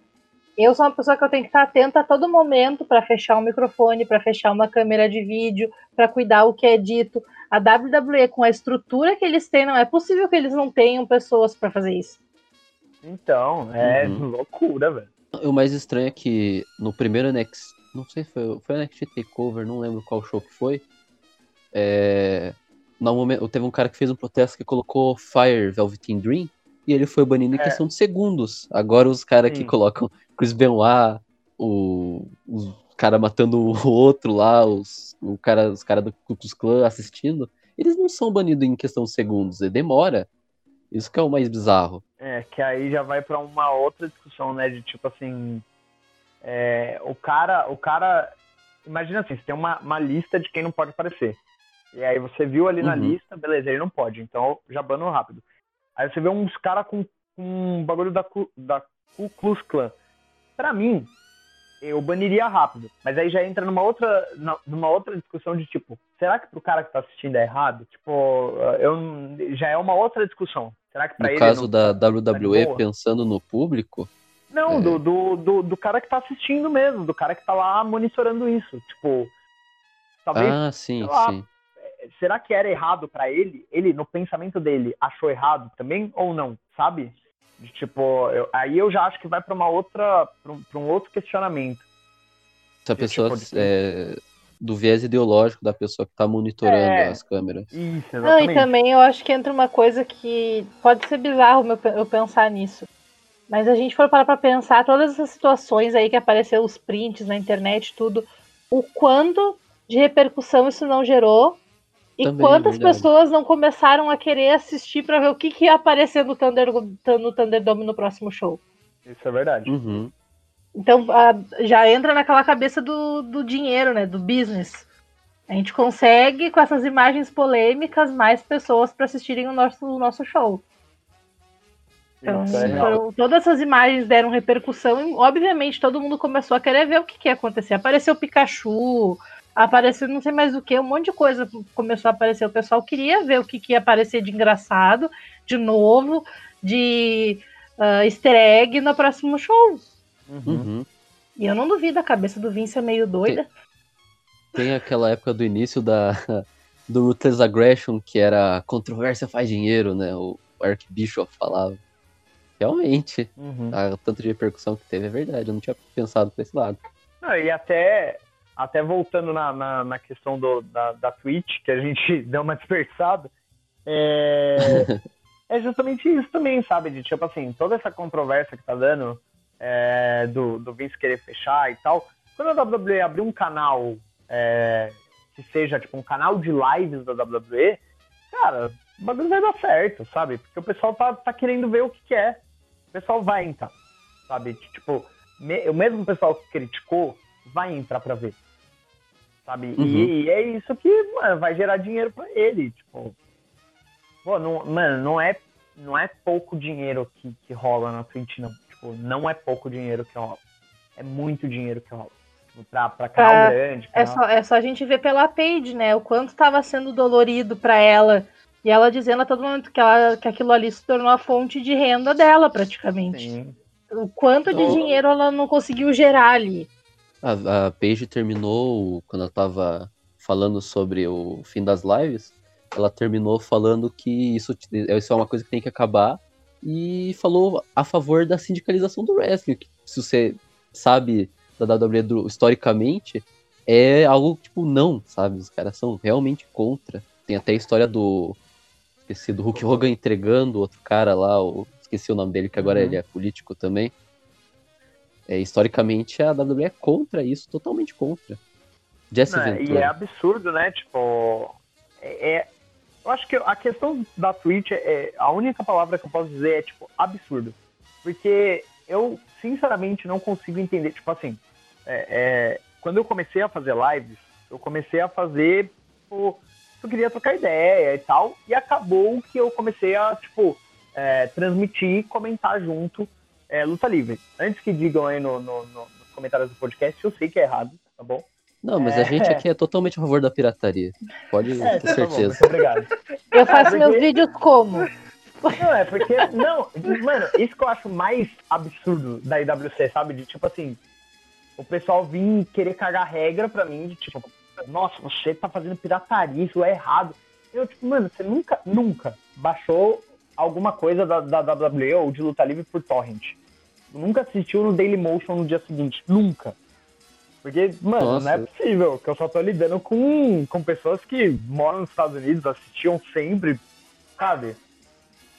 Eu sou uma pessoa que eu tenho que estar atenta a todo momento para fechar um microfone, para fechar uma câmera de vídeo, para cuidar o que é dito. A WWE, com a estrutura que eles têm, não é possível que eles não tenham pessoas para fazer isso. então, é Uhum. loucura, velho. O mais estranho é que no primeiro NXT, não sei se foi, foi NXT Takeover, não lembro qual show que foi. É, no momento, teve um cara que fez um protesto que colocou Fire Velveteen Dream e ele foi banido em É. questão de segundos. Agora os caras que colocam Chris Benoit, o, os cara matando o outro lá, os, o cara, os caras do Ku Klux Klan assistindo, eles não são banidos em questão de segundos, e demora. Isso que é o mais bizarro. É, que aí já vai pra uma outra discussão, né? De tipo assim. É, o cara. O cara. Imagina assim, você tem uma, uma lista de quem não pode aparecer. E aí você viu ali na Uhum. lista, beleza, ele não pode, então já bano rápido. Aí você vê uns caras com, com um bagulho da, Ku- da Ku Klux Klan. Pra mim, eu baniria rápido. Mas aí já entra numa outra, na- numa outra discussão de tipo, será que pro cara que tá assistindo é errado? Tipo, eu, já é uma outra discussão. Será que pra No ele caso não- da tá WWE, boa? pensando no público, Não, É. do, do, do, do cara que tá assistindo mesmo, do cara que tá lá monitorando isso. Tipo, talvez, ah, sim, sei lá, sim. será que era errado pra ele? Ele, no pensamento dele, achou errado também ou não, sabe? De, tipo, eu- aí eu já acho que vai pra uma outra, pra um, um outro questionamento. Se a pessoa tipo de- é, do viés ideológico da pessoa que tá monitorando É. as câmeras. Isso, Não, exatamente. e também eu acho que entra uma coisa que pode ser bizarro meu- eu pensar nisso. Mas a gente for parar pra pensar todas essas situações aí que apareceu os prints na internet, tudo, o quanto de repercussão isso não gerou e Também, quantas verdade. pessoas não começaram a querer assistir pra ver o que, que ia aparecer no, Thunder, no Thunderdome no próximo show. Isso é verdade. Uhum. Então a- já entra naquela cabeça do, do dinheiro, né? Do business. A gente consegue, com essas imagens polêmicas, mais pessoas para assistirem o nosso, o nosso show. Então, é todas essas imagens deram repercussão e, obviamente, todo mundo começou a querer ver o que, que ia acontecer. Apareceu Pikachu, apareceu não sei mais o que, um monte de coisa começou a aparecer. O pessoal queria ver o que, que ia aparecer de engraçado, de novo, de ah, easter egg no próximo show. Uhum. Uhum. E eu não duvido, a cabeça do Vince é meio doida. Tem aquela época do início da do Ruthless Aggression, que era controvérsia faz dinheiro, né? O Archbishop falava. Realmente, Uhum. a tanto de repercussão que teve é verdade. Eu não tinha pensado por esse lado. Não, e até, até voltando na, na, na questão do, da, da Twitch, que a gente deu uma dispersada, é, é justamente isso também, sabe? De tipo assim, toda essa controvérsia que tá dando é, do, do Vince querer fechar e tal. Quando a WWE abrir um canal é, que seja tipo um canal de lives da WWE, cara, o bagulho vai dar certo, sabe? Porque o pessoal tá, tá querendo ver o que, que é. O pessoal vai entrar, sabe? Tipo, me- o mesmo pessoal que criticou vai entrar pra ver. Sabe? Uhum. E, e é isso que, mano, vai gerar dinheiro pra ele. Tipo, pô, não, mano, não é, não é pouco dinheiro que, que rola na Twitch, não. Tipo, não é pouco dinheiro que rola. É muito dinheiro que rola. Pra, pra canal Pra- grande. É só, é só a gente ver pela Paige, né? O quanto estava sendo dolorido para ela. E ela dizendo a todo momento que, ela, que aquilo ali se tornou a fonte de renda dela, praticamente. Sim. O quanto de Então- dinheiro ela não conseguiu gerar ali. A, a Paige terminou, quando ela tava falando sobre o fim das lives, ela terminou falando que isso, isso é uma coisa que tem que acabar e falou a favor da sindicalização do wrestling, que se você sabe da WWE historicamente, é algo tipo não, sabe? Os caras são realmente contra. Tem até a história do esqueci do Hulk Hogan entregando outro cara lá, o, esqueci o nome dele que agora Uhum. ele é político também. É, historicamente a WWE é contra isso, totalmente contra. Jesse Não, e Ventura. é absurdo, né? Tipo, é, é- eu acho que a questão da Twitch é a única palavra que eu posso dizer é tipo absurdo, porque eu sinceramente não consigo entender. Tipo assim, é- é, quando eu comecei a fazer lives, eu comecei a fazer, tipo, eu queria trocar ideia e tal, e acabou que eu comecei a tipo é, transmitir, comentar junto é, luta livre. Antes que digam aí no, no- no- nos comentários do podcast, eu sei que é errado, tá bom? Não, mas a É. gente aqui é totalmente a favor da pirataria. Pode É, ter tá bom, certeza. muito obrigado. Eu faço porque- meus vídeos como? Não, é porque. Não, mano, isso que eu acho mais absurdo da IWC, sabe? De tipo assim, o pessoal vir querer cagar regra pra mim, de tipo, nossa, você tá fazendo pirataria, isso é errado. Eu, tipo, mano, você nunca, nunca baixou alguma coisa da, da WWE ou de luta livre por torrent. Nunca assistiu no Dailymotion no dia seguinte. Nunca. Porque, mano, Nossa. não é possível, que eu só tô lidando com, com pessoas que moram nos Estados Unidos, assistiam sempre, sabe?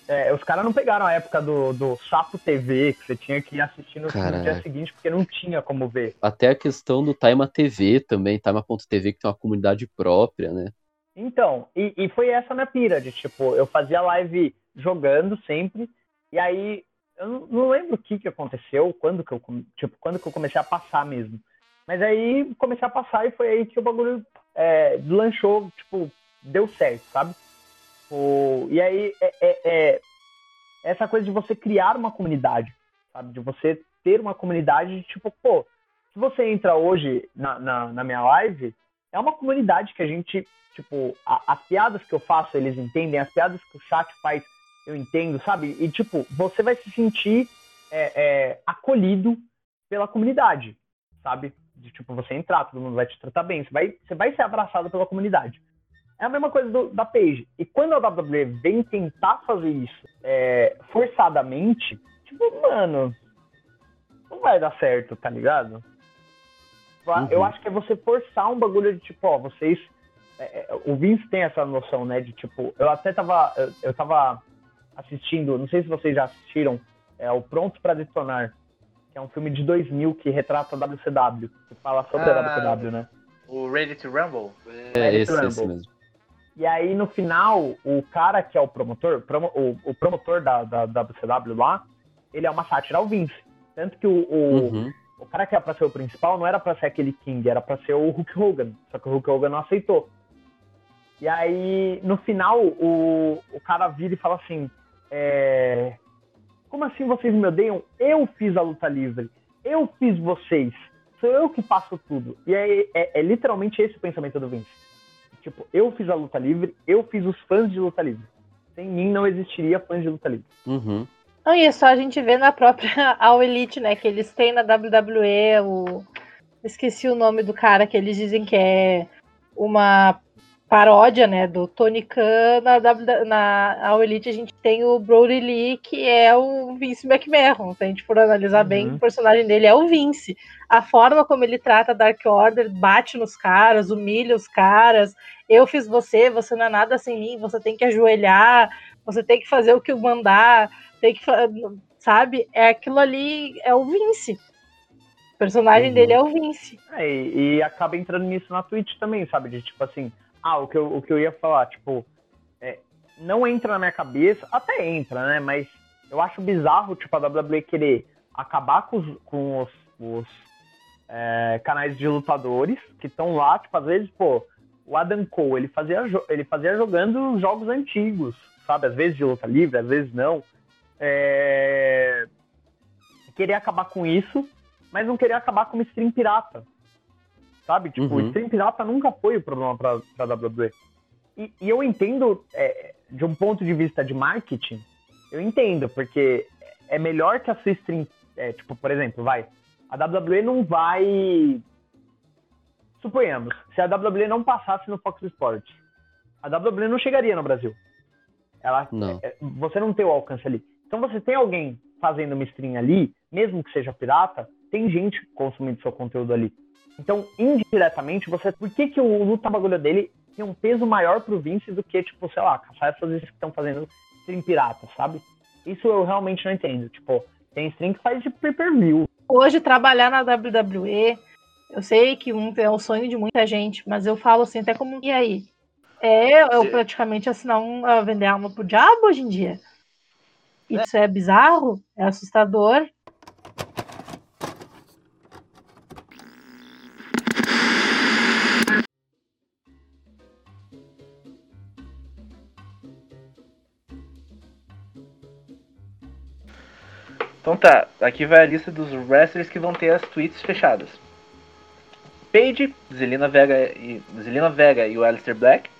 É, os caras não pegaram a época do, do Sapo TV, que você tinha que ir assistir no, dia seguinte, porque não tinha como ver. Até a questão do Taima TV também, Taima.tv, que tem uma comunidade própria, né? Então, e, e foi essa minha pira, de tipo, eu fazia live jogando sempre, e aí eu não, não lembro o que que aconteceu, quando que eu, tipo, quando que eu comecei a passar mesmo. Mas aí comecei a passar e foi aí que o bagulho é, deslanchou, tipo, deu certo, sabe? O, e aí é, é- é essa coisa de você criar uma comunidade, sabe? De você ter uma comunidade de tipo, pô, se você entra hoje na, na, na minha live, é uma comunidade que a gente, tipo, a- as piadas que eu faço eles entendem, as piadas que o chat faz eu entendo, sabe? E tipo, você vai se sentir é, é, acolhido pela comunidade, sabe? De tipo, você entrar, todo mundo vai te tratar bem, você vai, você vai ser abraçado pela comunidade. É a mesma coisa do- da Page. E quando a WWE vem tentar fazer isso é, forçadamente, tipo, mano, não vai dar certo, tá ligado? Uhum. Eu acho que é você forçar um bagulho de tipo, ó, vocês. é, é, o Vince tem essa noção, né? De tipo, eu até tava. Eu, eu tava assistindo, não sei se vocês já assistiram, é o Pronto pra Detonar, que é um filme de 2000 que retrata a WCW, que fala sobre Ah. a WCW, né? O Ready to Rumble? É, Ready esse, to esse Rumble. mesmo. E aí, no final, o cara que é o promotor, promo- o, o promotor da, da, da WCW lá, ele é uma sátira ao Vince. Tanto que o, o, Uhum. o cara que era pra ser o principal não era pra ser aquele King, era pra ser o Hulk Hogan. Só que o Hulk Hogan não aceitou. E aí, no final, o, o cara vira e fala assim: é, Como assim vocês me odeiam? Eu fiz a luta livre. Eu fiz vocês. Sou eu que faço tudo. E aí, é, é literalmente esse o pensamento do Vince. Tipo, eu fiz a luta livre, eu fiz os fãs de luta livre. Sem mim não existiria fãs de luta livre. Uhum. Não, e é só a gente ver na própria All Elite, né? Que eles têm na WWE o. Esqueci o nome do cara que eles dizem que é uma paródia, né? Do Tony Khan. Na, na All Elite a gente tem o Brody Lee, que é o Vince McMahon. Se a gente for analisar bem, Uhum. o personagem dele é o Vince. A forma como ele trata Dark Order, bate nos caras, humilha os caras. Eu fiz você, você não é nada sem mim, você tem que ajoelhar, você tem que fazer o que eu mandar tem que sabe? É aquilo ali, é o Vince. O personagem Uhum. dele é o Vince. É, e, e acaba entrando nisso na Twitch também, sabe? De tipo assim, ah, o que eu, o que eu ia falar, tipo, é, não entra na minha cabeça, até entra, né? Mas eu acho bizarro, tipo, a WWE querer acabar com os, com os, os, é, canais de lutadores que estão lá, tipo, às vezes, pô, o Adam Cole, ele fazia, ele fazia jogando jogos antigos, sabe? Às vezes de luta livre, às vezes não. É... Querer acabar com isso, mas não querer acabar com uma stream pirata. Sabe? Tipo, Uhum. stream pirata nunca foi o problema pra, pra WWE. E, e eu entendo, é, de um ponto de vista de marketing, eu entendo, porque é melhor que a sua stream. é, tipo, por exemplo, vai. A WWE não vai. Suponhamos, se a WWE não passasse no Fox Sports, a WWE não chegaria no Brasil. Ela, Não. é, você não tem o alcance ali. Então você tem alguém fazendo uma stream ali, mesmo que seja pirata, tem gente consumindo seu conteúdo ali. Então, indiretamente, você. Por que, que o luta bagulho dele tem um peso maior pro Vince do que, tipo, sei lá, caçar essas que estão fazendo stream pirata, sabe? Isso eu realmente não entendo. Tipo, tem stream que faz de pay-per-view. Hoje, trabalhar na WWE, eu sei que um, é o sonho de muita gente, mas eu falo assim, até como. E aí? É eu praticamente assinar um. vender alma pro diabo hoje em dia. Isso é bizarro, é assustador. Então tá, aqui vai a lista dos wrestlers que vão ter as tweets fechadas. Paige, Zelina Vega e, Zelina Vega e o Alistair Black,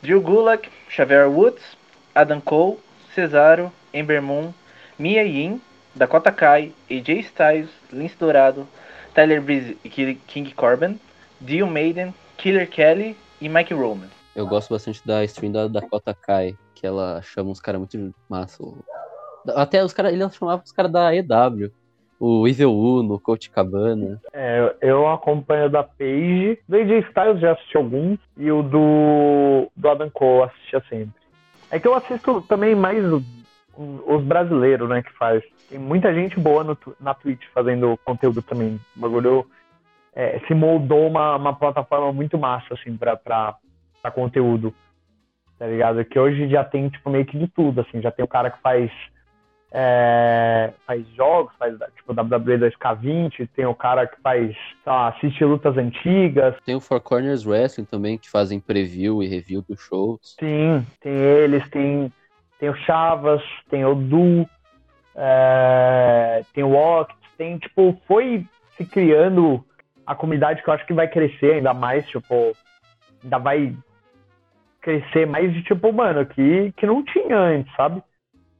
Drew Gulak, Xavier Woods, Adam Cole, Cesaro, Ember Moon, Mia Yin, Dakota Kai, AJ Styles, Lince Dourado, Tyler Breeze e King Corbin, Dio Maiden, Killer Kelly e Mike Roman. Eu gosto bastante da stream da Dakota Kai, que ela chama uns caras muito massa. Até os caras, ele chamava os caras da EW. O Evil Uno, o Coach Cabana. É, eu acompanho da Paige. Do AJ Styles já assisti alguns. E o do, do Adam Cole assistia sempre. É que eu assisto também mais os brasileiros, né, que faz. Tem muita gente boa no, na Twitch fazendo conteúdo também. O bagulho é, se moldou uma, uma plataforma muito massa, assim, pra, pra, pra conteúdo. Tá ligado? Que hoje já tem, tipo, meio que de tudo, assim. Já tem o cara que faz é, faz jogos, faz tipo WWE 2K20, tem o cara que faz, lá, assiste lutas antigas. Tem o Four Corners Wrestling também, que fazem preview e review dos shows. Sim, tem eles, tem tem o Chavas, tem o Du, é, tem o Oct, tem, tipo, foi se criando a comunidade que eu acho que vai crescer ainda mais, tipo, ainda vai crescer mais de, tipo, mano, que, que não tinha antes, sabe?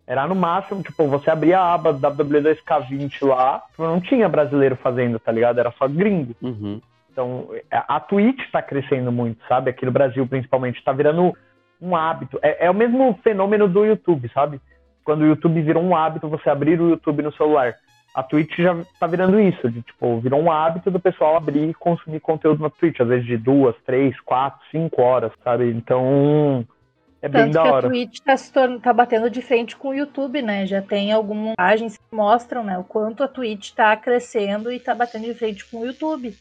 Era no máximo, tipo, você abria a aba W2K20 lá, não tinha brasileiro fazendo, tá ligado? Era só gringo. Uhum. Então, a Twitch tá crescendo muito, sabe? Aqui no Brasil, principalmente, tá virando um hábito. É, é, o mesmo fenômeno do YouTube, sabe? Quando o YouTube virou um hábito, você abrir o YouTube no celular. A Twitch já tá virando isso, de tipo, virou um hábito do pessoal abrir e consumir conteúdo na Twitch, às vezes de duas, três, quatro, cinco horas, sabe? Então, é Tanto bem da hora. a Twitch tá, se tornando, tá batendo de frente com o YouTube, né? Já tem algumas imagens que mostram, né, o quanto a Twitch tá crescendo e tá batendo de frente com o YouTube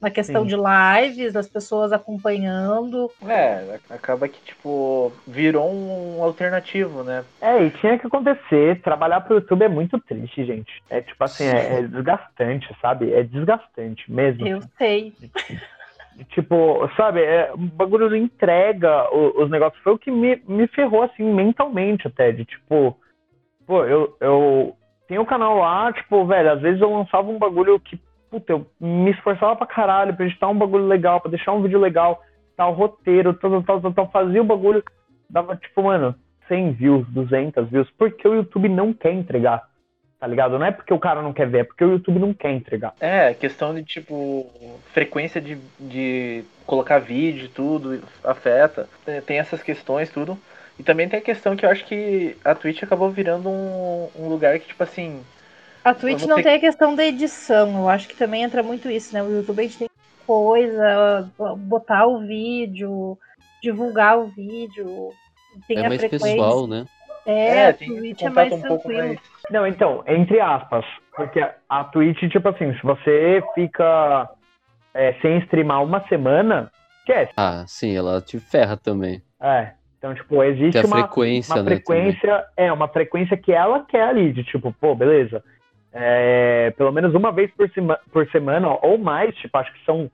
na questão Sim. de lives, das pessoas acompanhando. É, acaba que, tipo, virou um alternativo, né? É, e tinha que acontecer. Trabalhar pro YouTube é muito triste, gente. É tipo assim, é, é desgastante, sabe? É desgastante mesmo. Eu sei. Tipo, sabe, é, o bagulho não entrega os, os negócios. Foi o que me, me ferrou, assim, mentalmente até. De tipo, pô, eu, eu tenho um canal lá, tipo, velho, às vezes eu lançava um bagulho que puta, eu me esforçava pra caralho pra editar um bagulho legal, pra deixar um vídeo legal, tal, roteiro, tal, tal, tal, tal, fazia o bagulho, dava tipo, mano, 100 views, 200 views, porque o YouTube não quer entregar, tá ligado? Não é porque o cara não quer ver, é porque o YouTube não quer entregar. É, questão de, tipo, frequência de, de colocar vídeo e tudo, afeta, tem essas questões, tudo. E também tem a questão que eu acho que a Twitch acabou virando um, um lugar que, tipo assim, a Twitch não ter... tem a questão da edição, eu acho que também entra muito isso, né? O YouTube a gente tem coisa, botar o vídeo, divulgar o vídeo, tem é a mais frequência. pessoal, né? É, é a Twitch é mais um tranquilo. Mais... Não, então, entre aspas, porque a Twitch, tipo assim, se você fica é, sem streamar uma semana, esquece. Ah, sim, ela te ferra também. É. Então, tipo, existe uma frequência, uma né, frequência, é, uma frequência que ela quer ali, de tipo, pô, beleza, é, pelo menos uma vez por, sema, por semana ou mais, tipo, acho que são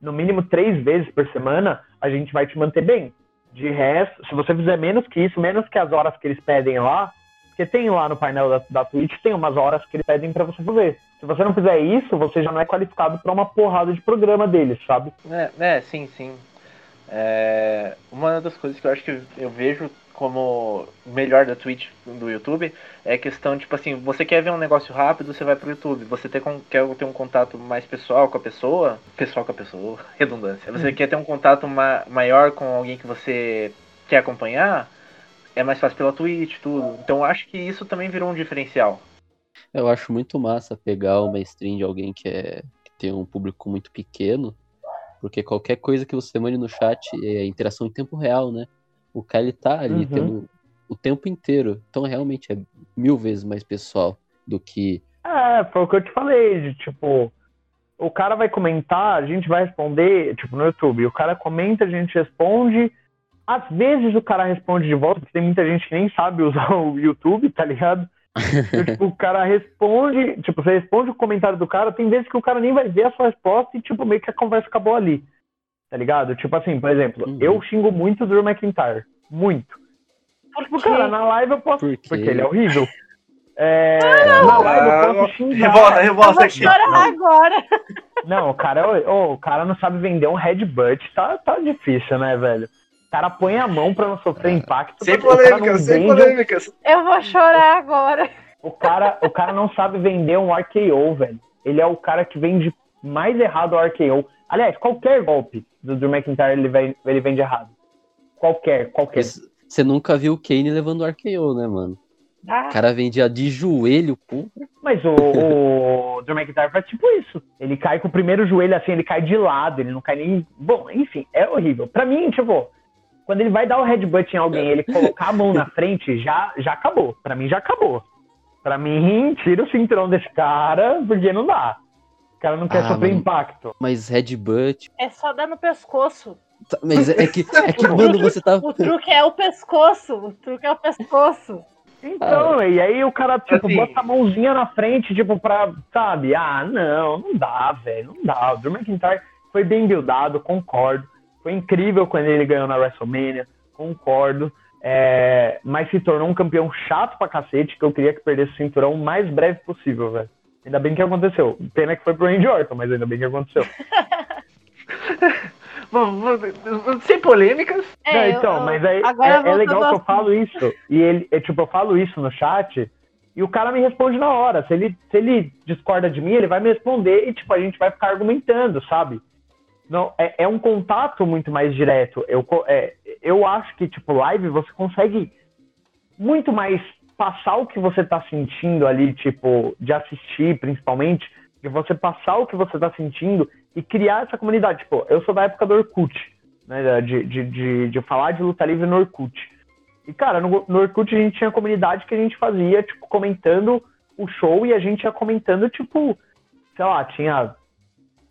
no mínimo três vezes por semana, a gente vai te manter bem. De resto, se você fizer menos que isso, menos que as horas que eles pedem lá, porque tem lá no painel da, da Twitch, tem umas horas que eles pedem para você fazer. Se você não fizer isso, você já não é qualificado para uma porrada de programa deles, sabe? É, é sim, sim. É, uma das coisas que eu acho que eu vejo como melhor da Twitch do YouTube é questão, tipo assim, você quer ver um negócio rápido, você vai pro YouTube. Você ter, quer ter um contato mais pessoal com a pessoa, pessoal com a pessoa, redundância. Você hum. quer ter um contato ma maior com alguém que você quer acompanhar, é mais fácil pela Twitch, tudo. Então acho que isso também virou um diferencial. Eu acho muito massa pegar uma stream de alguém que, é, que tem um público muito pequeno, porque qualquer coisa que você mande no chat é interação em tempo real, né? O cara ele tá ali uhum. tendo o tempo inteiro. Então realmente é mil vezes mais pessoal do que. É, foi o que eu te falei, de tipo, o cara vai comentar, a gente vai responder, tipo, no YouTube, o cara comenta, a gente responde. Às vezes o cara responde de volta, porque tem muita gente que nem sabe usar o YouTube, tá ligado? Então, tipo, o cara responde, tipo, você responde o comentário do cara, tem vezes que o cara nem vai ver a sua resposta e, tipo, meio que a conversa acabou ali tá ligado? Tipo assim, por exemplo, uhum. eu xingo muito o Drew McIntyre. Muito. Tipo, cara, na live eu posso. Por porque ele é horrível. É, na live eu posso xingar. Revolta, Eu revolta vou aqui. chorar Não. agora. Não, o cara, ô, o cara não sabe vender um headbutt, tá, tá difícil, né, velho? O cara põe a mão pra não sofrer impacto. Sem polêmicas, sem vende polêmicas. Eu vou chorar agora. O cara, o cara não sabe vender um RKO, velho. Ele é o cara que vende mais errado o RKO. Aliás, qualquer golpe do Drew McIntyre ele, vem- ele vende errado. Qualquer, qualquer. Você nunca viu o Kane levando o RKO, né, mano? Ah, O cara vendia de joelho, pô. Mas o, o Drew McIntyre faz tipo isso. Ele cai com o primeiro joelho assim, ele cai de lado, ele não cai nem. Bom, enfim, é horrível. Pra mim, tipo, quando ele vai dar o headbutt em alguém ele colocar a mão na frente, já, já acabou. Pra mim já acabou. Pra mim, tira o cinturão desse cara, porque não dá. O cara não quer Ah, sofrer mano. impacto. Mas headbutt. é só dar no pescoço. Tá, Mas é que, é que mano, você tá. O truque é o pescoço. O truque é o pescoço. Então, e aí o cara, tipo, Assim. bota a mãozinha na frente, tipo, pra, sabe? Ah, não, não dá, velho, não dá. O Drew McIntyre foi bem buildado, concordo. Foi incrível quando ele ganhou na WrestleMania, concordo. É, mas se tornou um campeão chato pra cacete, que eu queria que perdesse o cinturão o mais breve possível, velho. Ainda bem que aconteceu. Pena que foi pro Randy Orton, mas ainda bem que aconteceu. Bom, sem polêmicas. Não, É, então, eu- mas aí é, é legal que eu falo isso. E ele, é, tipo, eu falo isso no chat e o cara me responde na hora. Se ele, se ele discorda de mim, ele vai me responder e, tipo, a gente vai ficar argumentando, sabe? Não, é, é um contato muito mais direto. Eu, é, eu acho que, tipo, live você consegue muito mais passar o que você tá sentindo ali, tipo, de assistir, principalmente, de você passar o que você tá sentindo e criar essa comunidade. Tipo, eu sou da época do Orkut, né, de, de, de, de falar de luta livre no Orkut. E, cara, no, no Orkut a gente tinha comunidade que a gente fazia, tipo, comentando o show e a gente ia comentando, tipo, sei lá, tinha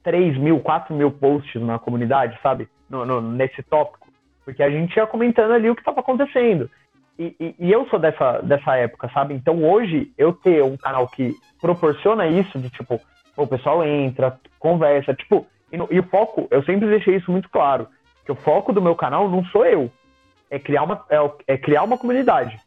3 mil, 4 mil posts na comunidade, sabe? No, no- nesse tópico. Porque a gente ia comentando ali o que estava acontecendo. E, e- e eu sou dessa, dessa época, sabe? Então hoje eu ter um canal que proporciona isso, de tipo, o pessoal entra, conversa, tipo, e, no- e o foco, eu sempre deixei isso muito claro, que o foco do meu canal não sou eu, é criar uma, é, é criar uma comunidade.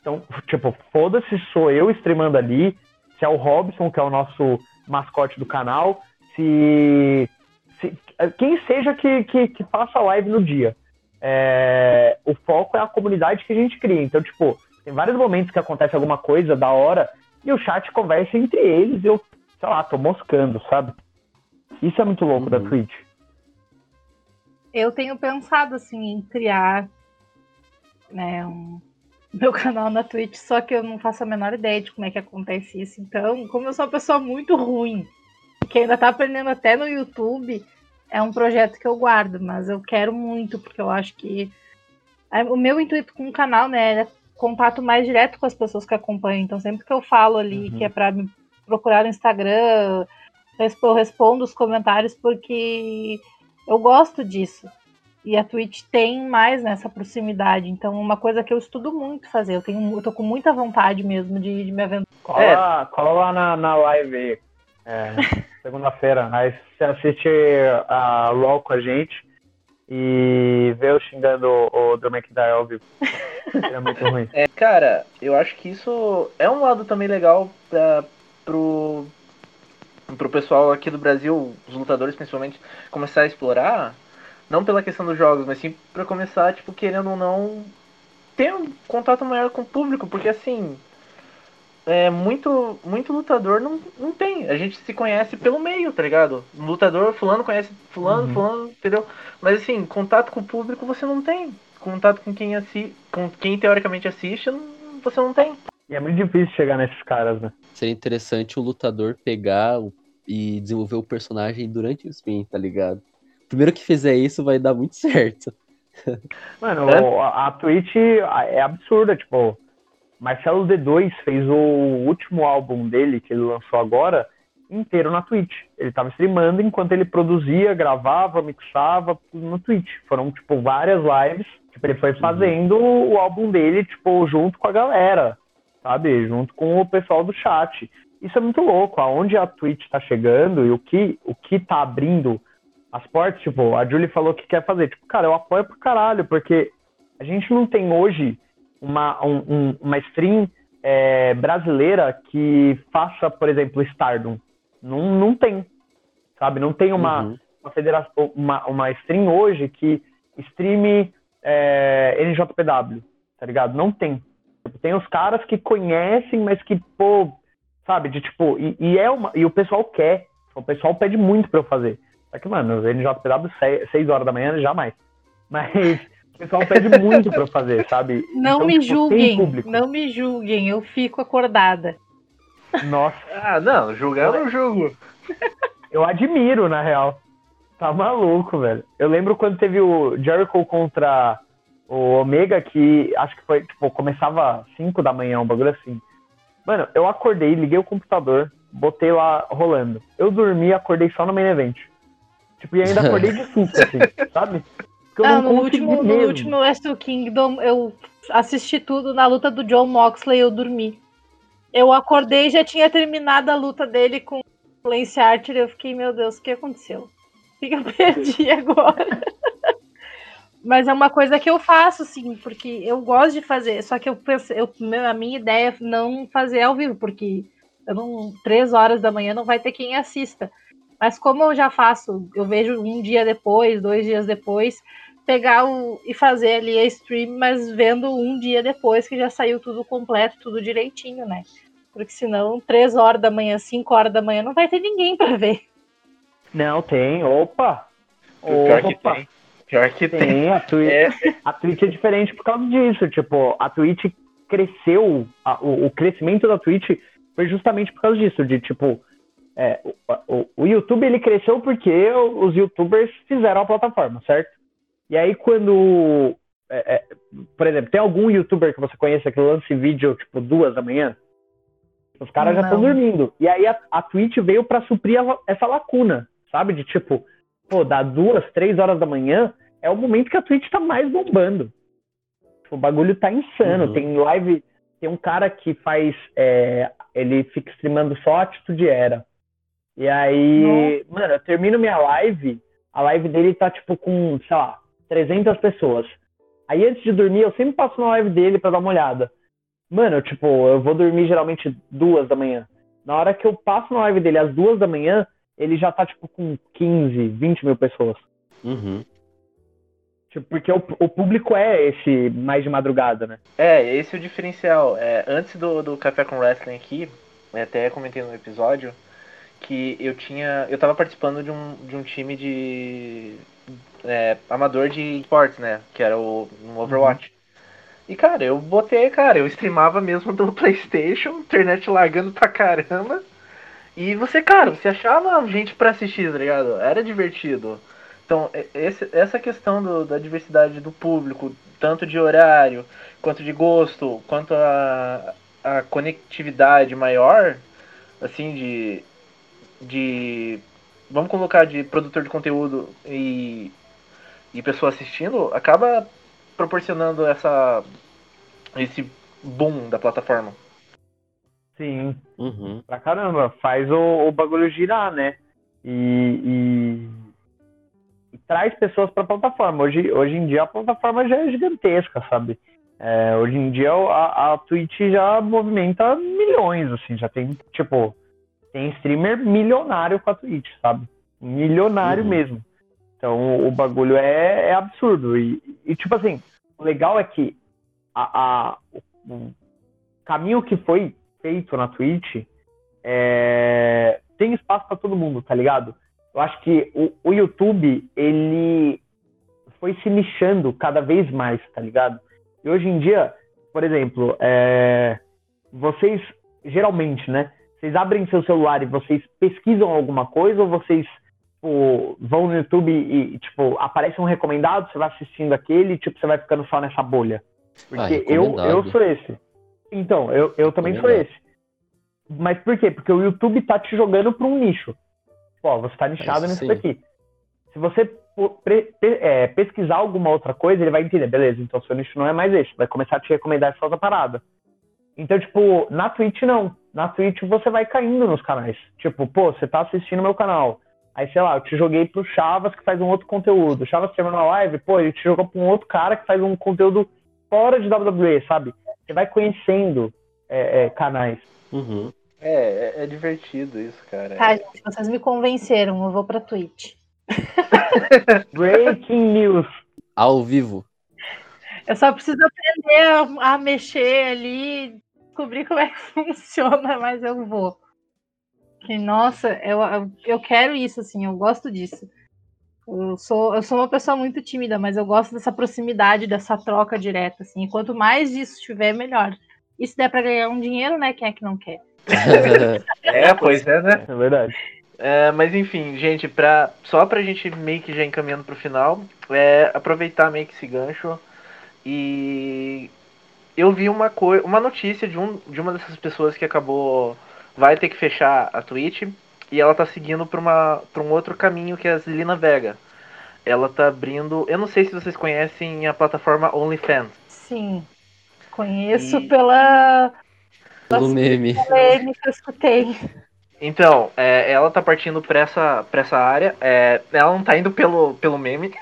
Então, tipo, foda-se se sou eu streamando ali, se é o Robson, que é o nosso mascote do canal, se, se quem seja que, que, que faça live no dia. É, o foco é a comunidade que a gente cria. Então, tipo, tem vários momentos que acontece alguma coisa da hora e o chat conversa entre eles e eu, sei lá, tô moscando, sabe? Isso é muito louco da Uhum. Twitch. Eu tenho pensado assim em criar né, um meu canal na Twitch, só que eu não faço a menor ideia de como é que acontece isso. Então, como eu sou uma pessoa muito ruim, que ainda tá aprendendo até no YouTube, é um projeto que eu guardo, mas eu quero muito, porque eu acho que é, o meu intuito com o canal, né, é contato mais direto com as pessoas que acompanham. Então, sempre que eu falo ali Uhum. que é para me procurar no Instagram, eu respondo os comentários porque eu gosto disso. E a Twitch tem mais nessa proximidade. Então, uma coisa que eu estudo muito fazer. Eu, tenho, eu tô com muita vontade mesmo de, de me aventurar. Cola, cola lá na, na live aí, é, segunda-feira. Aí você assiste a Raw com a gente e vê eu xingando o, o Drew McIntyre ao vivo. É muito ruim. É, cara, eu acho que isso é um lado também legal pra, pro, pro pessoal aqui do Brasil, os lutadores principalmente, começar a explorar, não pela questão dos jogos, mas sim pra começar, tipo, querendo ou não, ter um contato maior com o público, porque assim, é, muito, muito lutador não, não tem. A gente se conhece pelo meio, tá ligado? Lutador, fulano conhece fulano, Uhum. fulano, entendeu? Mas assim, contato com o público você não tem. Contato com quem, assi com quem teoricamente assiste, não- você não tem. E é muito difícil chegar nesses caras, né? Seria interessante o lutador pegar e desenvolver o personagem durante o stream, tá ligado? Primeiro que fizer isso vai dar muito certo. Mano, É? a Twitch é absurda, tipo, Marcelo D2 fez o último álbum dele, que ele lançou agora, inteiro na Twitch. Ele tava streamando enquanto ele produzia, gravava, mixava tudo no Twitch. Foram, tipo, várias lives. Tipo, ele foi fazendo o álbum dele, tipo, junto com a galera, sabe? Junto com o pessoal do chat. Isso é muito louco, aonde a Twitch tá chegando e o que, o que tá abrindo as portas, tipo, a Julie falou que quer fazer. Tipo, cara, eu apoio pro caralho, porque a gente não tem hoje uma, um- um- uma stream é, brasileira que faça, por exemplo, Stardom. Não, não tem, sabe? Não tem uma, Uhum. uma federação, uma, uma stream hoje que streame é, NJPW, tá ligado? Não tem. Tem os caras que conhecem, mas que, pô, sabe, de tipo, e, e é uma, e o pessoal quer, o pessoal pede muito pra eu fazer. Só que, mano, NJPW 6 horas da manhã, jamais. Mas pessoal pede muito pra eu fazer, sabe? Não Então, me tipo, julguem, não me julguem, eu fico acordada. Nossa, Ah, não, julgar eu não julgo. eu admiro, na real. Tá maluco, velho. Eu lembro quando teve o Jericho contra o Omega, que acho que foi, tipo, começava 5 da manhã, um bagulho assim. Mano, eu acordei, liguei o computador, botei lá rolando. Eu dormi, acordei só no main event. Tipo, e ainda acordei de susto, assim, sabe? Porque eu Ah, não no último, no último Wrestle Kingdom, eu assisti tudo na luta do John Moxley, eu dormi. Eu acordei e já tinha terminado a luta dele com o Lance Archer, eu fiquei, meu Deus, o que aconteceu? O que eu perdi agora? Mas é uma coisa que eu faço, sim, porque eu gosto de fazer. Só que eu pensei, eu, a minha ideia é não fazer ao vivo, porque eu não, três horas da manhã não vai ter quem assista. Mas como eu já faço, eu vejo um dia depois, dois dias depois, pegar o, e fazer ali a stream, mas vendo um dia depois que já saiu tudo completo, tudo direitinho, né? Porque senão, três horas da manhã, cinco horas da manhã, não vai ter ninguém para ver. Não, tem, opa. Pior que Opa. tem. Pior que tem. Tem, a Twitch, É, a Twitch é diferente por causa disso. Tipo, a Twitch cresceu, a- o, o crescimento da Twitch foi justamente por causa disso. De tipo, é, o, o- o YouTube ele cresceu porque os YouTubers fizeram a plataforma, certo? E aí quando, é, é, por exemplo, tem algum YouTuber que você conheça que lance vídeo tipo duas da manhã? Os caras já estão dormindo. E aí a, a Twitch veio pra suprir a- essa lacuna, sabe? De tipo, pô, dá duas, três horas da manhã, é o momento que a Twitch tá mais bombando. O bagulho tá insano. Uhum. Tem live, tem um cara que faz, é, ele fica streamando só Atitude Era. E aí, mano, eu termino minha live, a live dele tá tipo com, sei lá, 300 pessoas. Aí antes de dormir, eu sempre passo na live dele pra dar uma olhada. Mano, eu, tipo, eu vou dormir geralmente duas da manhã. Na hora que eu passo na live dele às duas da manhã, ele já tá tipo com 15, 20 mil pessoas. Uhum. Tipo, porque o, o público é esse mais de madrugada, né? É, esse é o diferencial. É, antes do, do Café com Wrestling aqui, eu até comentei no episódio que eu tinha. Eu tava participando de um, de um time de. é, amador de esportes, né? Que era o no Overwatch. E cara, eu botei, cara, eu streamava mesmo do Playstation, internet largando pra caramba. E você, cara, você achava gente pra assistir, tá ligado? Era divertido. Então, esse- essa questão do- da diversidade do público, tanto de horário, quanto de gosto, quanto a, a conectividade maior, assim, de, de. Vamos colocar de produtor de conteúdo e, e pessoa assistindo, acaba proporcionando essa esse boom da plataforma. Sim, Uhum. pra caramba. Faz o, o bagulho girar, né? E, e- e traz pessoas pra plataforma. Hoje, hoje em dia a plataforma já é gigantesca, sabe? É, hoje em dia a, a Twitch já movimenta milhões, assim, já tem, tipo, tem streamer milionário com a Twitch, sabe? Milionário Uhum. mesmo. Então o bagulho é, é absurdo. E, e, tipo assim, o legal é que a, a- o, caminho que foi feito na Twitch é, tem espaço pra todo mundo, tá ligado? Eu acho que o, o YouTube, ele foi se nichando cada vez mais, tá ligado? E hoje em dia, por exemplo, é, vocês, geralmente, né? Vocês abrem seu celular e vocês pesquisam alguma coisa ou vocês tipo, vão no YouTube e, tipo, aparece um recomendado, você vai assistindo aquele e, tipo, você vai ficando só nessa bolha? Ah, Porque eu, recomendado. eu sou esse. Então, eu, eu também sou esse. Mas por quê? Porque o YouTube tá te jogando pra um nicho. Pô, você tá nichado Isso nisso sim. daqui. Se você é, pesquisar alguma outra coisa, ele vai entender, beleza, então seu nicho não é mais esse. Vai começar a te recomendar essa outra parada. Então, tipo, na Twitch não. Na Twitch você vai caindo nos canais. Tipo, pô, você tá assistindo meu canal. Aí, sei lá, eu te joguei pro Chavas que faz um outro conteúdo. O Chavas terminou a live, pô, ele te jogou pra um outro cara que faz um conteúdo fora de WWE, sabe? Você vai conhecendo é, é, canais. Uhum. É, é, é divertido isso, cara. Tá, gente, vocês me convenceram, eu vou pra Twitch. Breaking news. Ao vivo. Eu só preciso aprender a, a mexer ali, descobrir como é que funciona, mas eu vou. Que, nossa, eu, eu, quero isso, assim, eu gosto disso. Eu sou, eu sou uma pessoa muito tímida, mas eu gosto dessa proximidade, dessa troca direta, assim. E quanto mais disso tiver, melhor. E se der pra ganhar um dinheiro, né? Quem é que não quer? É, pois é, né? É verdade. É, mas enfim, gente, pra, só pra gente meio que já encaminhando pro final, é aproveitar meio que esse gancho e eu vi uma coisa, uma notícia de, um, de uma dessas pessoas que acabou vai ter que fechar a Twitch e ela tá seguindo pra, uma, pra um outro caminho que é a Zelina Vega. Ela tá abrindo, eu não sei se vocês conhecem a plataforma OnlyFans. Sim. Conheço E- pela Pelo meme. polêmica que eu escutei. Então, é, ela tá partindo pra essa, pra essa área. É, ela não tá indo pelo, pelo meme.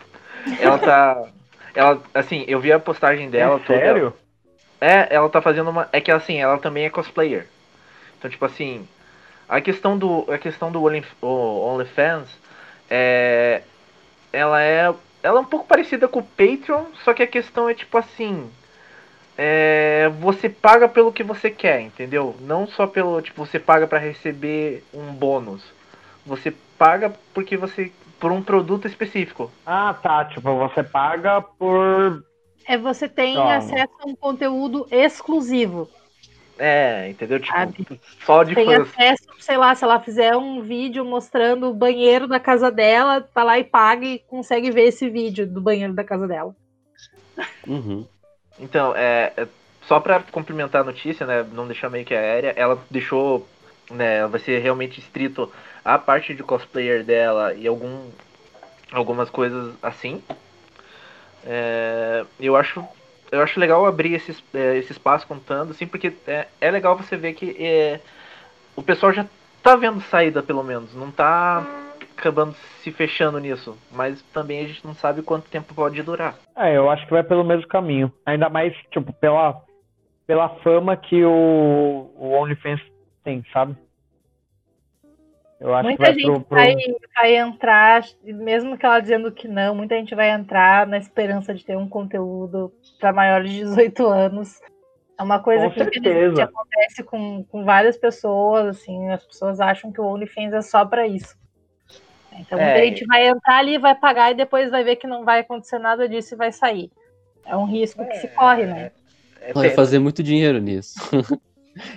ela tá. Ela, assim, eu vi a postagem dela. é toda- sério? É, ela tá fazendo uma. É que assim, ela também é cosplayer. Então, tipo assim, a questão do. A questão do OnlyFans é. Ela é. Ela é um pouco parecida com o Patreon, só que a questão é tipo assim. É, você paga pelo que você quer, entendeu? Não só pelo. Tipo, você paga pra receber um bônus. Você paga porque você. Por um produto específico. Ah, tá. Tipo, você paga por. É você tem Toma. acesso a um conteúdo exclusivo. É, entendeu? Tipo, Sabe? só de Tem fãs. acesso, sei lá, se ela fizer um vídeo mostrando o banheiro da casa dela, tá lá e paga e consegue ver esse vídeo do banheiro da casa dela. Uhum. Então, é, é- só pra complementar a notícia, né, não deixar meio que aérea, ela deixou, né, vai ser realmente estrito a parte de cosplayer dela e algum, algumas coisas assim. É, eu acho, eu acho legal abrir esse, es- é, esse espaço contando, assim, porque é, é legal você ver que é, o pessoal já tá vendo saída, pelo menos, não tá acabando se fechando nisso, mas também a gente não sabe quanto tempo pode durar. É, eu acho que vai pelo mesmo caminho. Ainda mais, tipo, pela, pela fama que o, o OnlyFans tem, sabe? Eu acho muita que vai gente pro, pro... vai, vai entrar, mesmo que ela dizendo que não, muita gente vai entrar na esperança de ter um conteúdo para maiores de 18 anos. É uma coisa Com que acontece com, com várias pessoas, assim, as pessoas acham que o OnlyFans é só para isso. Então muita É. gente vai entrar ali, vai pagar e depois vai ver que não vai acontecer nada disso e vai sair. É um risco que se corre, né? É, Vai fazer muito dinheiro nisso.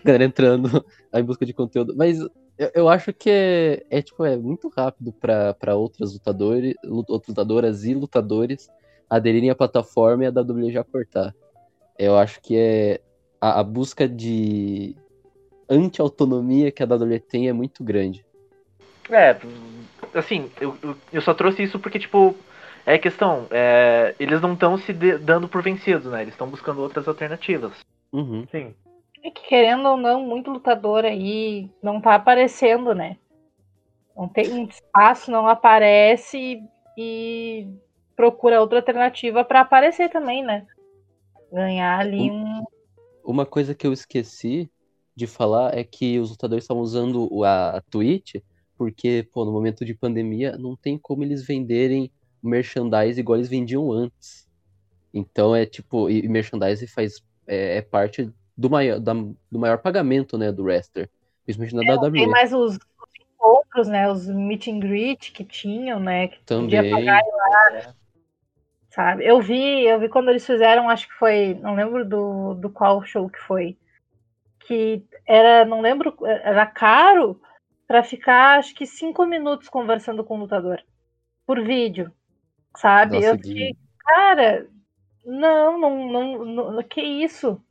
Galera entrando em busca de conteúdo. Mas eu, eu acho que é, é, tipo, é muito rápido para outras lutadores, outras lutadoras e lutadores aderirem à plataforma e a WWE já cortar. Eu acho que é a, a busca de anti-autonomia que a WWE tem é muito grande. É, assim, eu, eu- só trouxe isso porque, tipo, é questão, é, eles não estão se dando por vencidos, né? Eles estão buscando outras alternativas. Uhum. Sim. É que querendo ou não, muito lutador aí não tá aparecendo, né? Não tem muito espaço, não aparece e procura outra alternativa para aparecer também, né? Ganhar ali um. Uma coisa que eu esqueci de falar é que os lutadores estavam usando a, Twitch porque, pô, no momento de pandemia não tem como eles venderem merchandise igual eles vendiam antes. Então é tipo, e, e merchandise faz é, é parte do maior, da- do maior pagamento, né, do wrestler. Principalmente na Tem WWE mais os, os encontros, né? Os meet and greet que tinham, né? Que podia também. pagar sabe? Eu vi, eu vi quando eles fizeram, acho que foi, não lembro do, do qual show que foi, que era, não lembro, era caro pra ficar, acho que cinco minutos conversando com o lutador por vídeo, sabe? Nossa, eu fiquei, cara, não, não, não, não, que isso?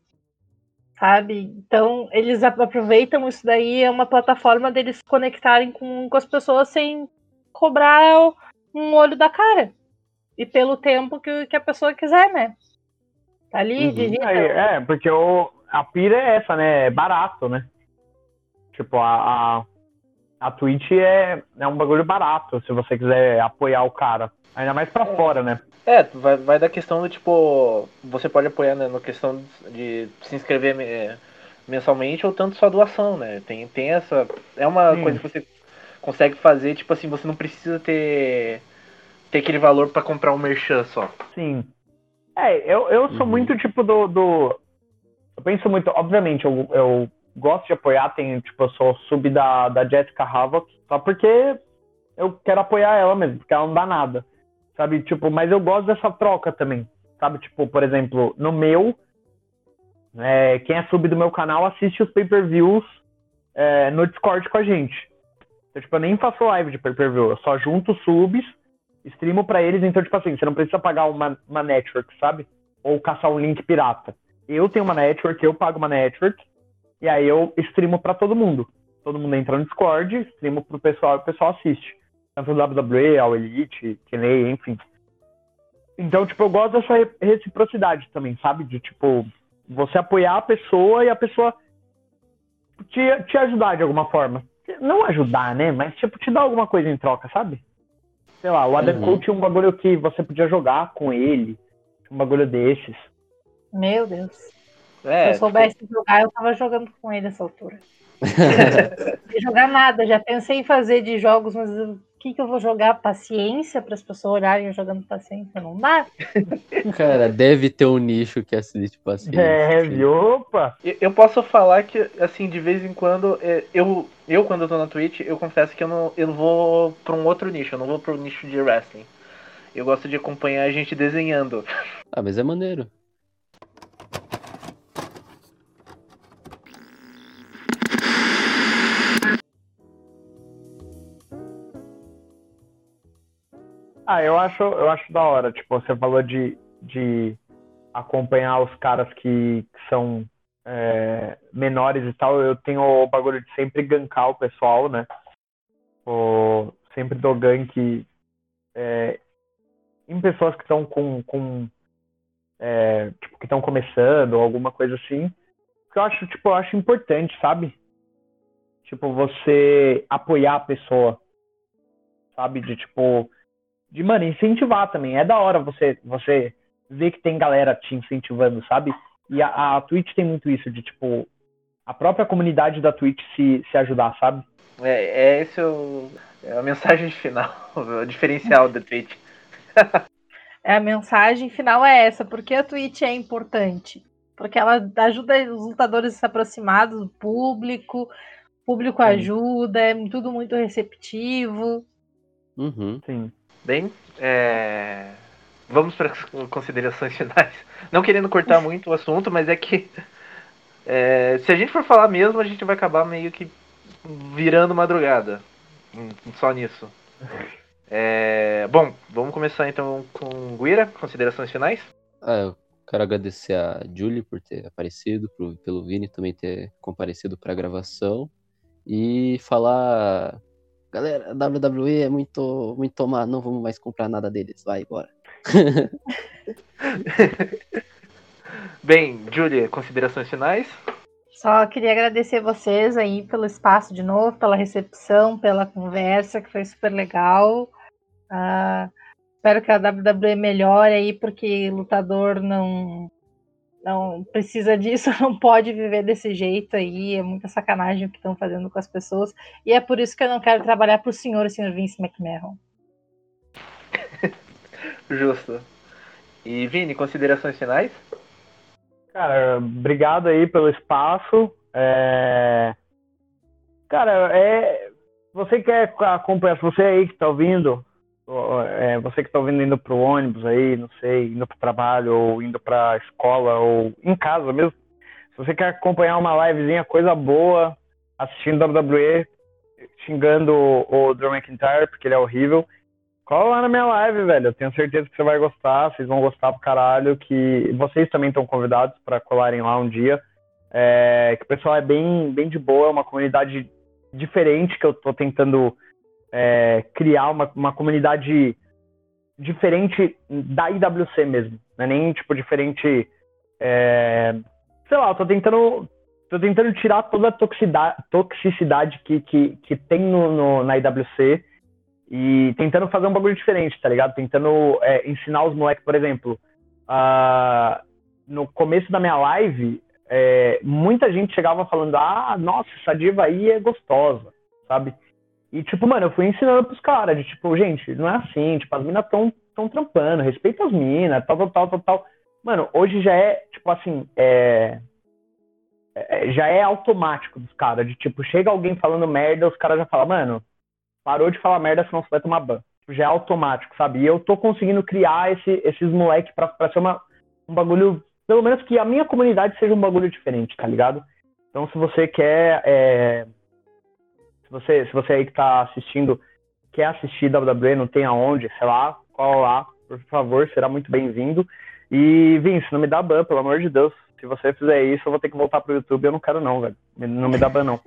Sabe? Então, eles ap- aproveitam isso daí, é uma plataforma deles se conectarem com, com as pessoas sem cobrar um olho da cara. E pelo tempo que, que a pessoa quiser, né? Tá ali, Uhum. digita. Aí, é, porque o, a pira é essa, né? É barato, né? Tipo, a, a, a Twitch é, é um bagulho barato, se você quiser apoiar o cara. Ainda mais pra fora, né? É, vai, vai da questão do tipo. Você pode apoiar né, na questão de se inscrever é, mensalmente ou tanto só doação, né? Tem, tem essa. É uma Sim. coisa que você consegue fazer, tipo assim, você não precisa ter, ter aquele valor pra comprar um merchan só. Sim. É, eu, eu sou Uhum. muito tipo do, do. Eu penso muito, obviamente, eu, eu gosto de apoiar, tem, tipo, eu sou sub da, da Jessica Havoc, só porque eu quero apoiar ela mesmo, porque ela não dá nada. Sabe, tipo, mas eu gosto dessa troca também. Sabe, tipo, por exemplo, no meu, é, quem é sub do meu canal assiste os pay-per-views é, no Discord com a gente. Então, tipo, eu nem faço live de pay-per-view, eu só junto subs streamo pra eles, então, tipo assim, você não precisa pagar uma, uma network, sabe? Ou caçar um link pirata. Eu tenho uma network, eu pago uma network, e aí eu streamo pra todo mundo. Todo mundo entra no Discord, streamo pro pessoal e o pessoal assiste. Tanto o WWE, All Elite, TNA, enfim. Então, tipo, eu gosto dessa re- reciprocidade também, sabe? De, tipo, você apoiar a pessoa e a pessoa te, te ajudar de alguma forma. Não ajudar, né? Mas, tipo, te dar alguma coisa em troca, sabe? Sei lá, o Adam Uhum. Cole tinha um bagulho que você podia jogar com ele. Um bagulho desses. Meu Deus. É, Se eu soubesse jogar, eu tava jogando com ele nessa altura. Não ia jogar nada, já pensei em fazer de jogos, mas o que, que eu vou jogar? Paciência para as pessoas olharem eu jogando paciência? Não dá? Cara, deve ter um nicho que assiste paciência. É, assim. viu? Opa! Eu eu posso falar que, assim, de vez em quando, é, eu, eu quando eu tô na Twitch, eu confesso que eu não, eu não vou pra um outro nicho, eu não vou pro nicho de wrestling. Eu gosto de acompanhar a gente desenhando. Ah, mas é maneiro. Ah, eu acho, eu acho da hora. Tipo, você falou de, de acompanhar os caras que, que são é, menores e tal. Eu tenho o bagulho de sempre gankar o pessoal, né? O, sempre dou gank é, em pessoas que estão com, com é, tipo, que estão começando ou alguma coisa assim. Que eu acho, tipo, eu acho importante, sabe? Tipo, você apoiar a pessoa, sabe? De tipo, de, mano, incentivar também. É da hora você, você ver que tem galera te incentivando, sabe? E a, a Twitch tem muito isso, de tipo, a própria comunidade da Twitch se, se ajudar, sabe? É, é esse o, é a mensagem final, o diferencial da Twitch. É, a mensagem final é essa, porque a Twitch é importante. Porque ela ajuda os lutadores a se aproximar do público, o público ajuda, é tudo muito receptivo. Uhum. Sim. Bem, é, vamos para as considerações finais. Não querendo cortar muito o assunto, mas é que é, se a gente for falar mesmo, a gente vai acabar meio que virando madrugada. Só nisso. É, bom, vamos começar então com Guira, considerações finais. Ah, eu quero agradecer a Julie por ter aparecido, pro, pelo Vini também ter comparecido pra gravação. E falar. Galera, a WWE é muito, muito má, não vamos mais comprar nada deles, vai, bora. Bem, Julia, considerações finais. Só queria agradecer vocês aí pelo espaço de novo, pela recepção, pela conversa, que foi super legal. Ah, espero que a WWE melhore aí, porque lutador não, não precisa disso, não pode viver desse jeito aí. É muita sacanagem o que estão fazendo com as pessoas. E é por isso que eu não quero trabalhar para o senhor, o senhor Vince McMahon. Justo. E Vini, considerações finais? Cara, obrigado aí pelo espaço. É... Cara, é... você quer acompanhar, você aí que tá ouvindo, é, você que tá ouvindo indo pro ônibus aí, não sei, indo pro trabalho, ou indo pra escola, ou em casa mesmo. Se você quer acompanhar uma livezinha, coisa boa, assistindo WWE, xingando o, o Drew McIntyre, porque ele é horrível, cola lá na minha live, velho. Eu tenho certeza que você vai gostar, vocês vão gostar pro caralho, que vocês também estão convidados para colarem lá um dia. É, que o pessoal é bem, bem de boa, é uma comunidade diferente que eu tô tentando é, criar, uma, uma comunidade diferente da IWC mesmo. Não é nem, tipo, diferente... é, sei lá, eu tô tentando... Tô tentando tirar toda a toxicidade, que, que, que tem no, no, na IWC e tentando fazer um bagulho diferente, tá ligado? Tentando é, ensinar os moleques, por exemplo, ah, no começo da minha live, é, muita gente chegava falando, ah, nossa, essa diva aí é gostosa, sabe? E, tipo, mano, eu fui ensinando pros caras, de tipo, gente, não é assim, tipo, as minas tão, tão trampando, respeita as minas, tal, tal, tal, tal, tal. Mano, hoje já é, tipo assim, é, é, já é automático dos caras, de tipo, chega alguém falando merda, os caras já falam, mano, parou de falar merda, senão você vai tomar ban. Tipo, já é automático, sabe? E eu tô conseguindo criar esse, esses moleques pra, pra ser uma, um bagulho, pelo menos que a minha comunidade seja um bagulho diferente, tá ligado? Então, se você quer é, se você, se você aí que tá assistindo quer assistir WWE, não tem aonde, sei lá, qual lá, por favor, será muito bem-vindo. E, Vince, não me dá ban, pelo amor de Deus. Se você fizer isso, eu vou ter que voltar pro YouTube. Eu não quero, não, velho. Não me dá ban, não.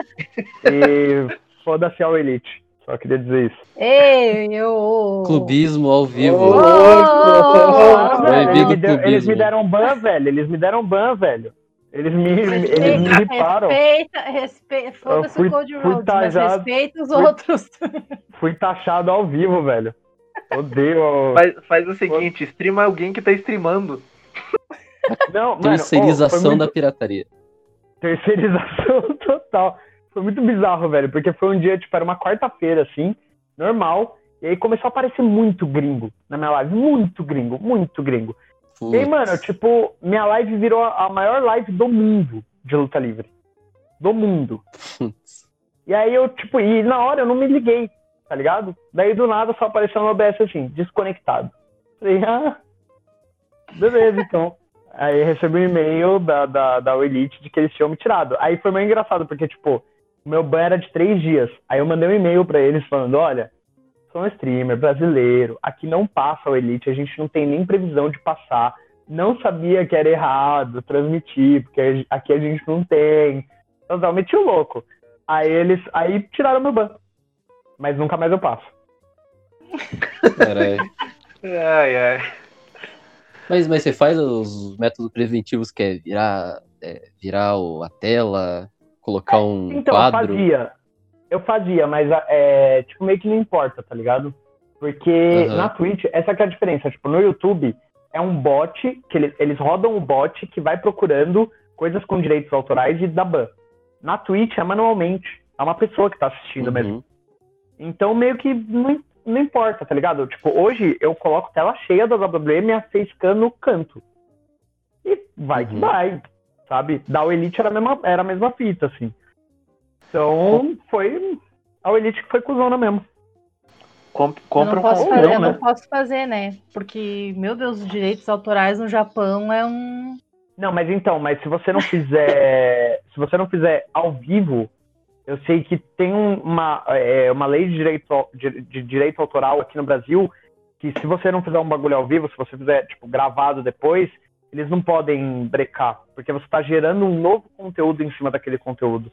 E foda-se ao Elite. Só queria dizer isso. Ei, eu. Clubismo ao vivo. Ô, Oh! velho, eles, Bem-vindo me deu- eles clubismo. me deram ban, velho. Eles me deram ban, velho. Eles me, eles me riparam. Respeita, respeita. Foda-se fui- o Code mas tajado- respeita os fui- outros. Fui taxado ao vivo, velho. Odeio. Faz, faz o seguinte, streama alguém que tá streamando. Não, mano, Terceirização oh, foi muito- da pirataria. Terceirização total. Foi muito bizarro, velho, porque foi um dia, tipo, era uma quarta-feira, assim, normal, e aí começou a aparecer muito gringo na minha live. Muito gringo, muito gringo. E aí, mano, tipo, minha live virou a maior live do mundo de luta livre. Do mundo. Putz. E aí eu, tipo, e na hora eu não me liguei, tá ligado? Daí do nada só apareceu no OBS assim, desconectado. Falei, ah, beleza, então. Aí recebi um e-mail da, da, da Elite de que eles tinham me tirado. Aí foi meio engraçado, porque, tipo, o meu ban era de três dias. Aí eu mandei um e-mail pra eles falando, olha, sou um streamer brasileiro, aqui não passa o Elite, a gente não tem nem previsão de passar. Não sabia que era errado transmitir, porque aqui a gente não tem. Totalmente louco. Aí eles. Aí tiraram meu ban. Mas nunca mais eu passo. Caralho. Ai, ai. Mas, mas você faz os métodos preventivos que é virar, é, virar o- a tela, colocar um Então, quadro. eu fazia. Eu fazia, mas é, tipo, meio que não importa, tá ligado? Porque Aham. na Twitch, essa que é a diferença. Tipo, no YouTube é um bot, que eles, eles rodam o bot que vai procurando coisas com direitos autorais e dá ban. Na Twitch é manualmente. É uma pessoa que tá assistindo Uhum. mesmo. Então, meio que não, não importa, tá ligado? Tipo, hoje eu coloco tela cheia da WWE me facecam no canto. E vai que Uhum. vai, sabe? Da Elite era a mesma, era a mesma fita, assim. Então, foi a O Elite que foi cuzona mesmo. Com- Eu compra não um posso fazer, não, eu né? não posso fazer, né? Porque, meu Deus, os direitos autorais no Japão é um. Não, mas então, mas se você não fizer, se você não fizer ao vivo, eu sei que tem um- uma, é, uma lei de direito, de, de direito autoral aqui no Brasil que se você não fizer um bagulho ao vivo, se você fizer tipo gravado depois, eles não podem brecar, porque você está gerando um novo conteúdo em cima daquele conteúdo.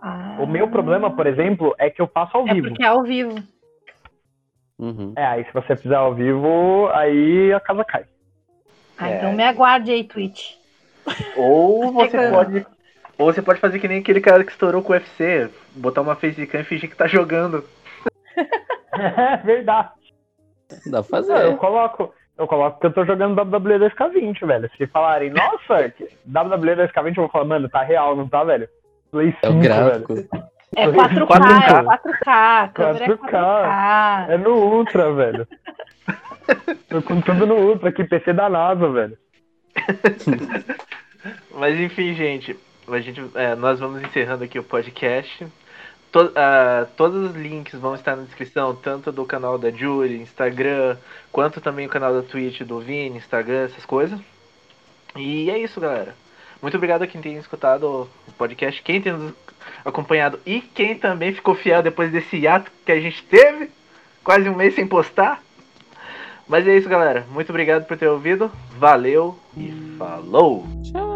Ah, O meu problema, por exemplo, é que eu faço ao É vivo. porque é ao vivo. Uhum. É, aí se você fizer ao vivo, aí a casa cai. Ah, É. então me aguarde aí, Twitch. Ou você pode. Ou você pode fazer que nem aquele cara que estourou com o UFC, botar uma facecam e fingir que tá jogando. É verdade. Dá pra Não, eu fazer. coloco, eu coloco que eu tô jogando WWE 2K20, velho. Se falarem, nossa, WWE 2K20, eu vou falar, mano, tá real, não tá, velho? Play 5, É o velho. gráfico. É Tô 4K, 4K. é 4K, a câmera é 4K. 4K. É no Ultra, velho. tô com tudo no Ultra aqui, PC da NASA, velho. Mas enfim, gente, a gente é, nós vamos encerrando aqui o podcast. To- ah, todos os links vão estar na descrição, tanto do canal da Julie, Instagram, quanto também o canal da Twitch do Vini, Instagram, essas coisas. E é isso, galera. Muito obrigado a quem tem escutado o podcast, quem tem acompanhado e quem também ficou fiel depois desse hiato que a gente teve, quase um mês sem postar. Mas é isso, galera. Muito obrigado por ter ouvido. Valeu e falou! Tchau.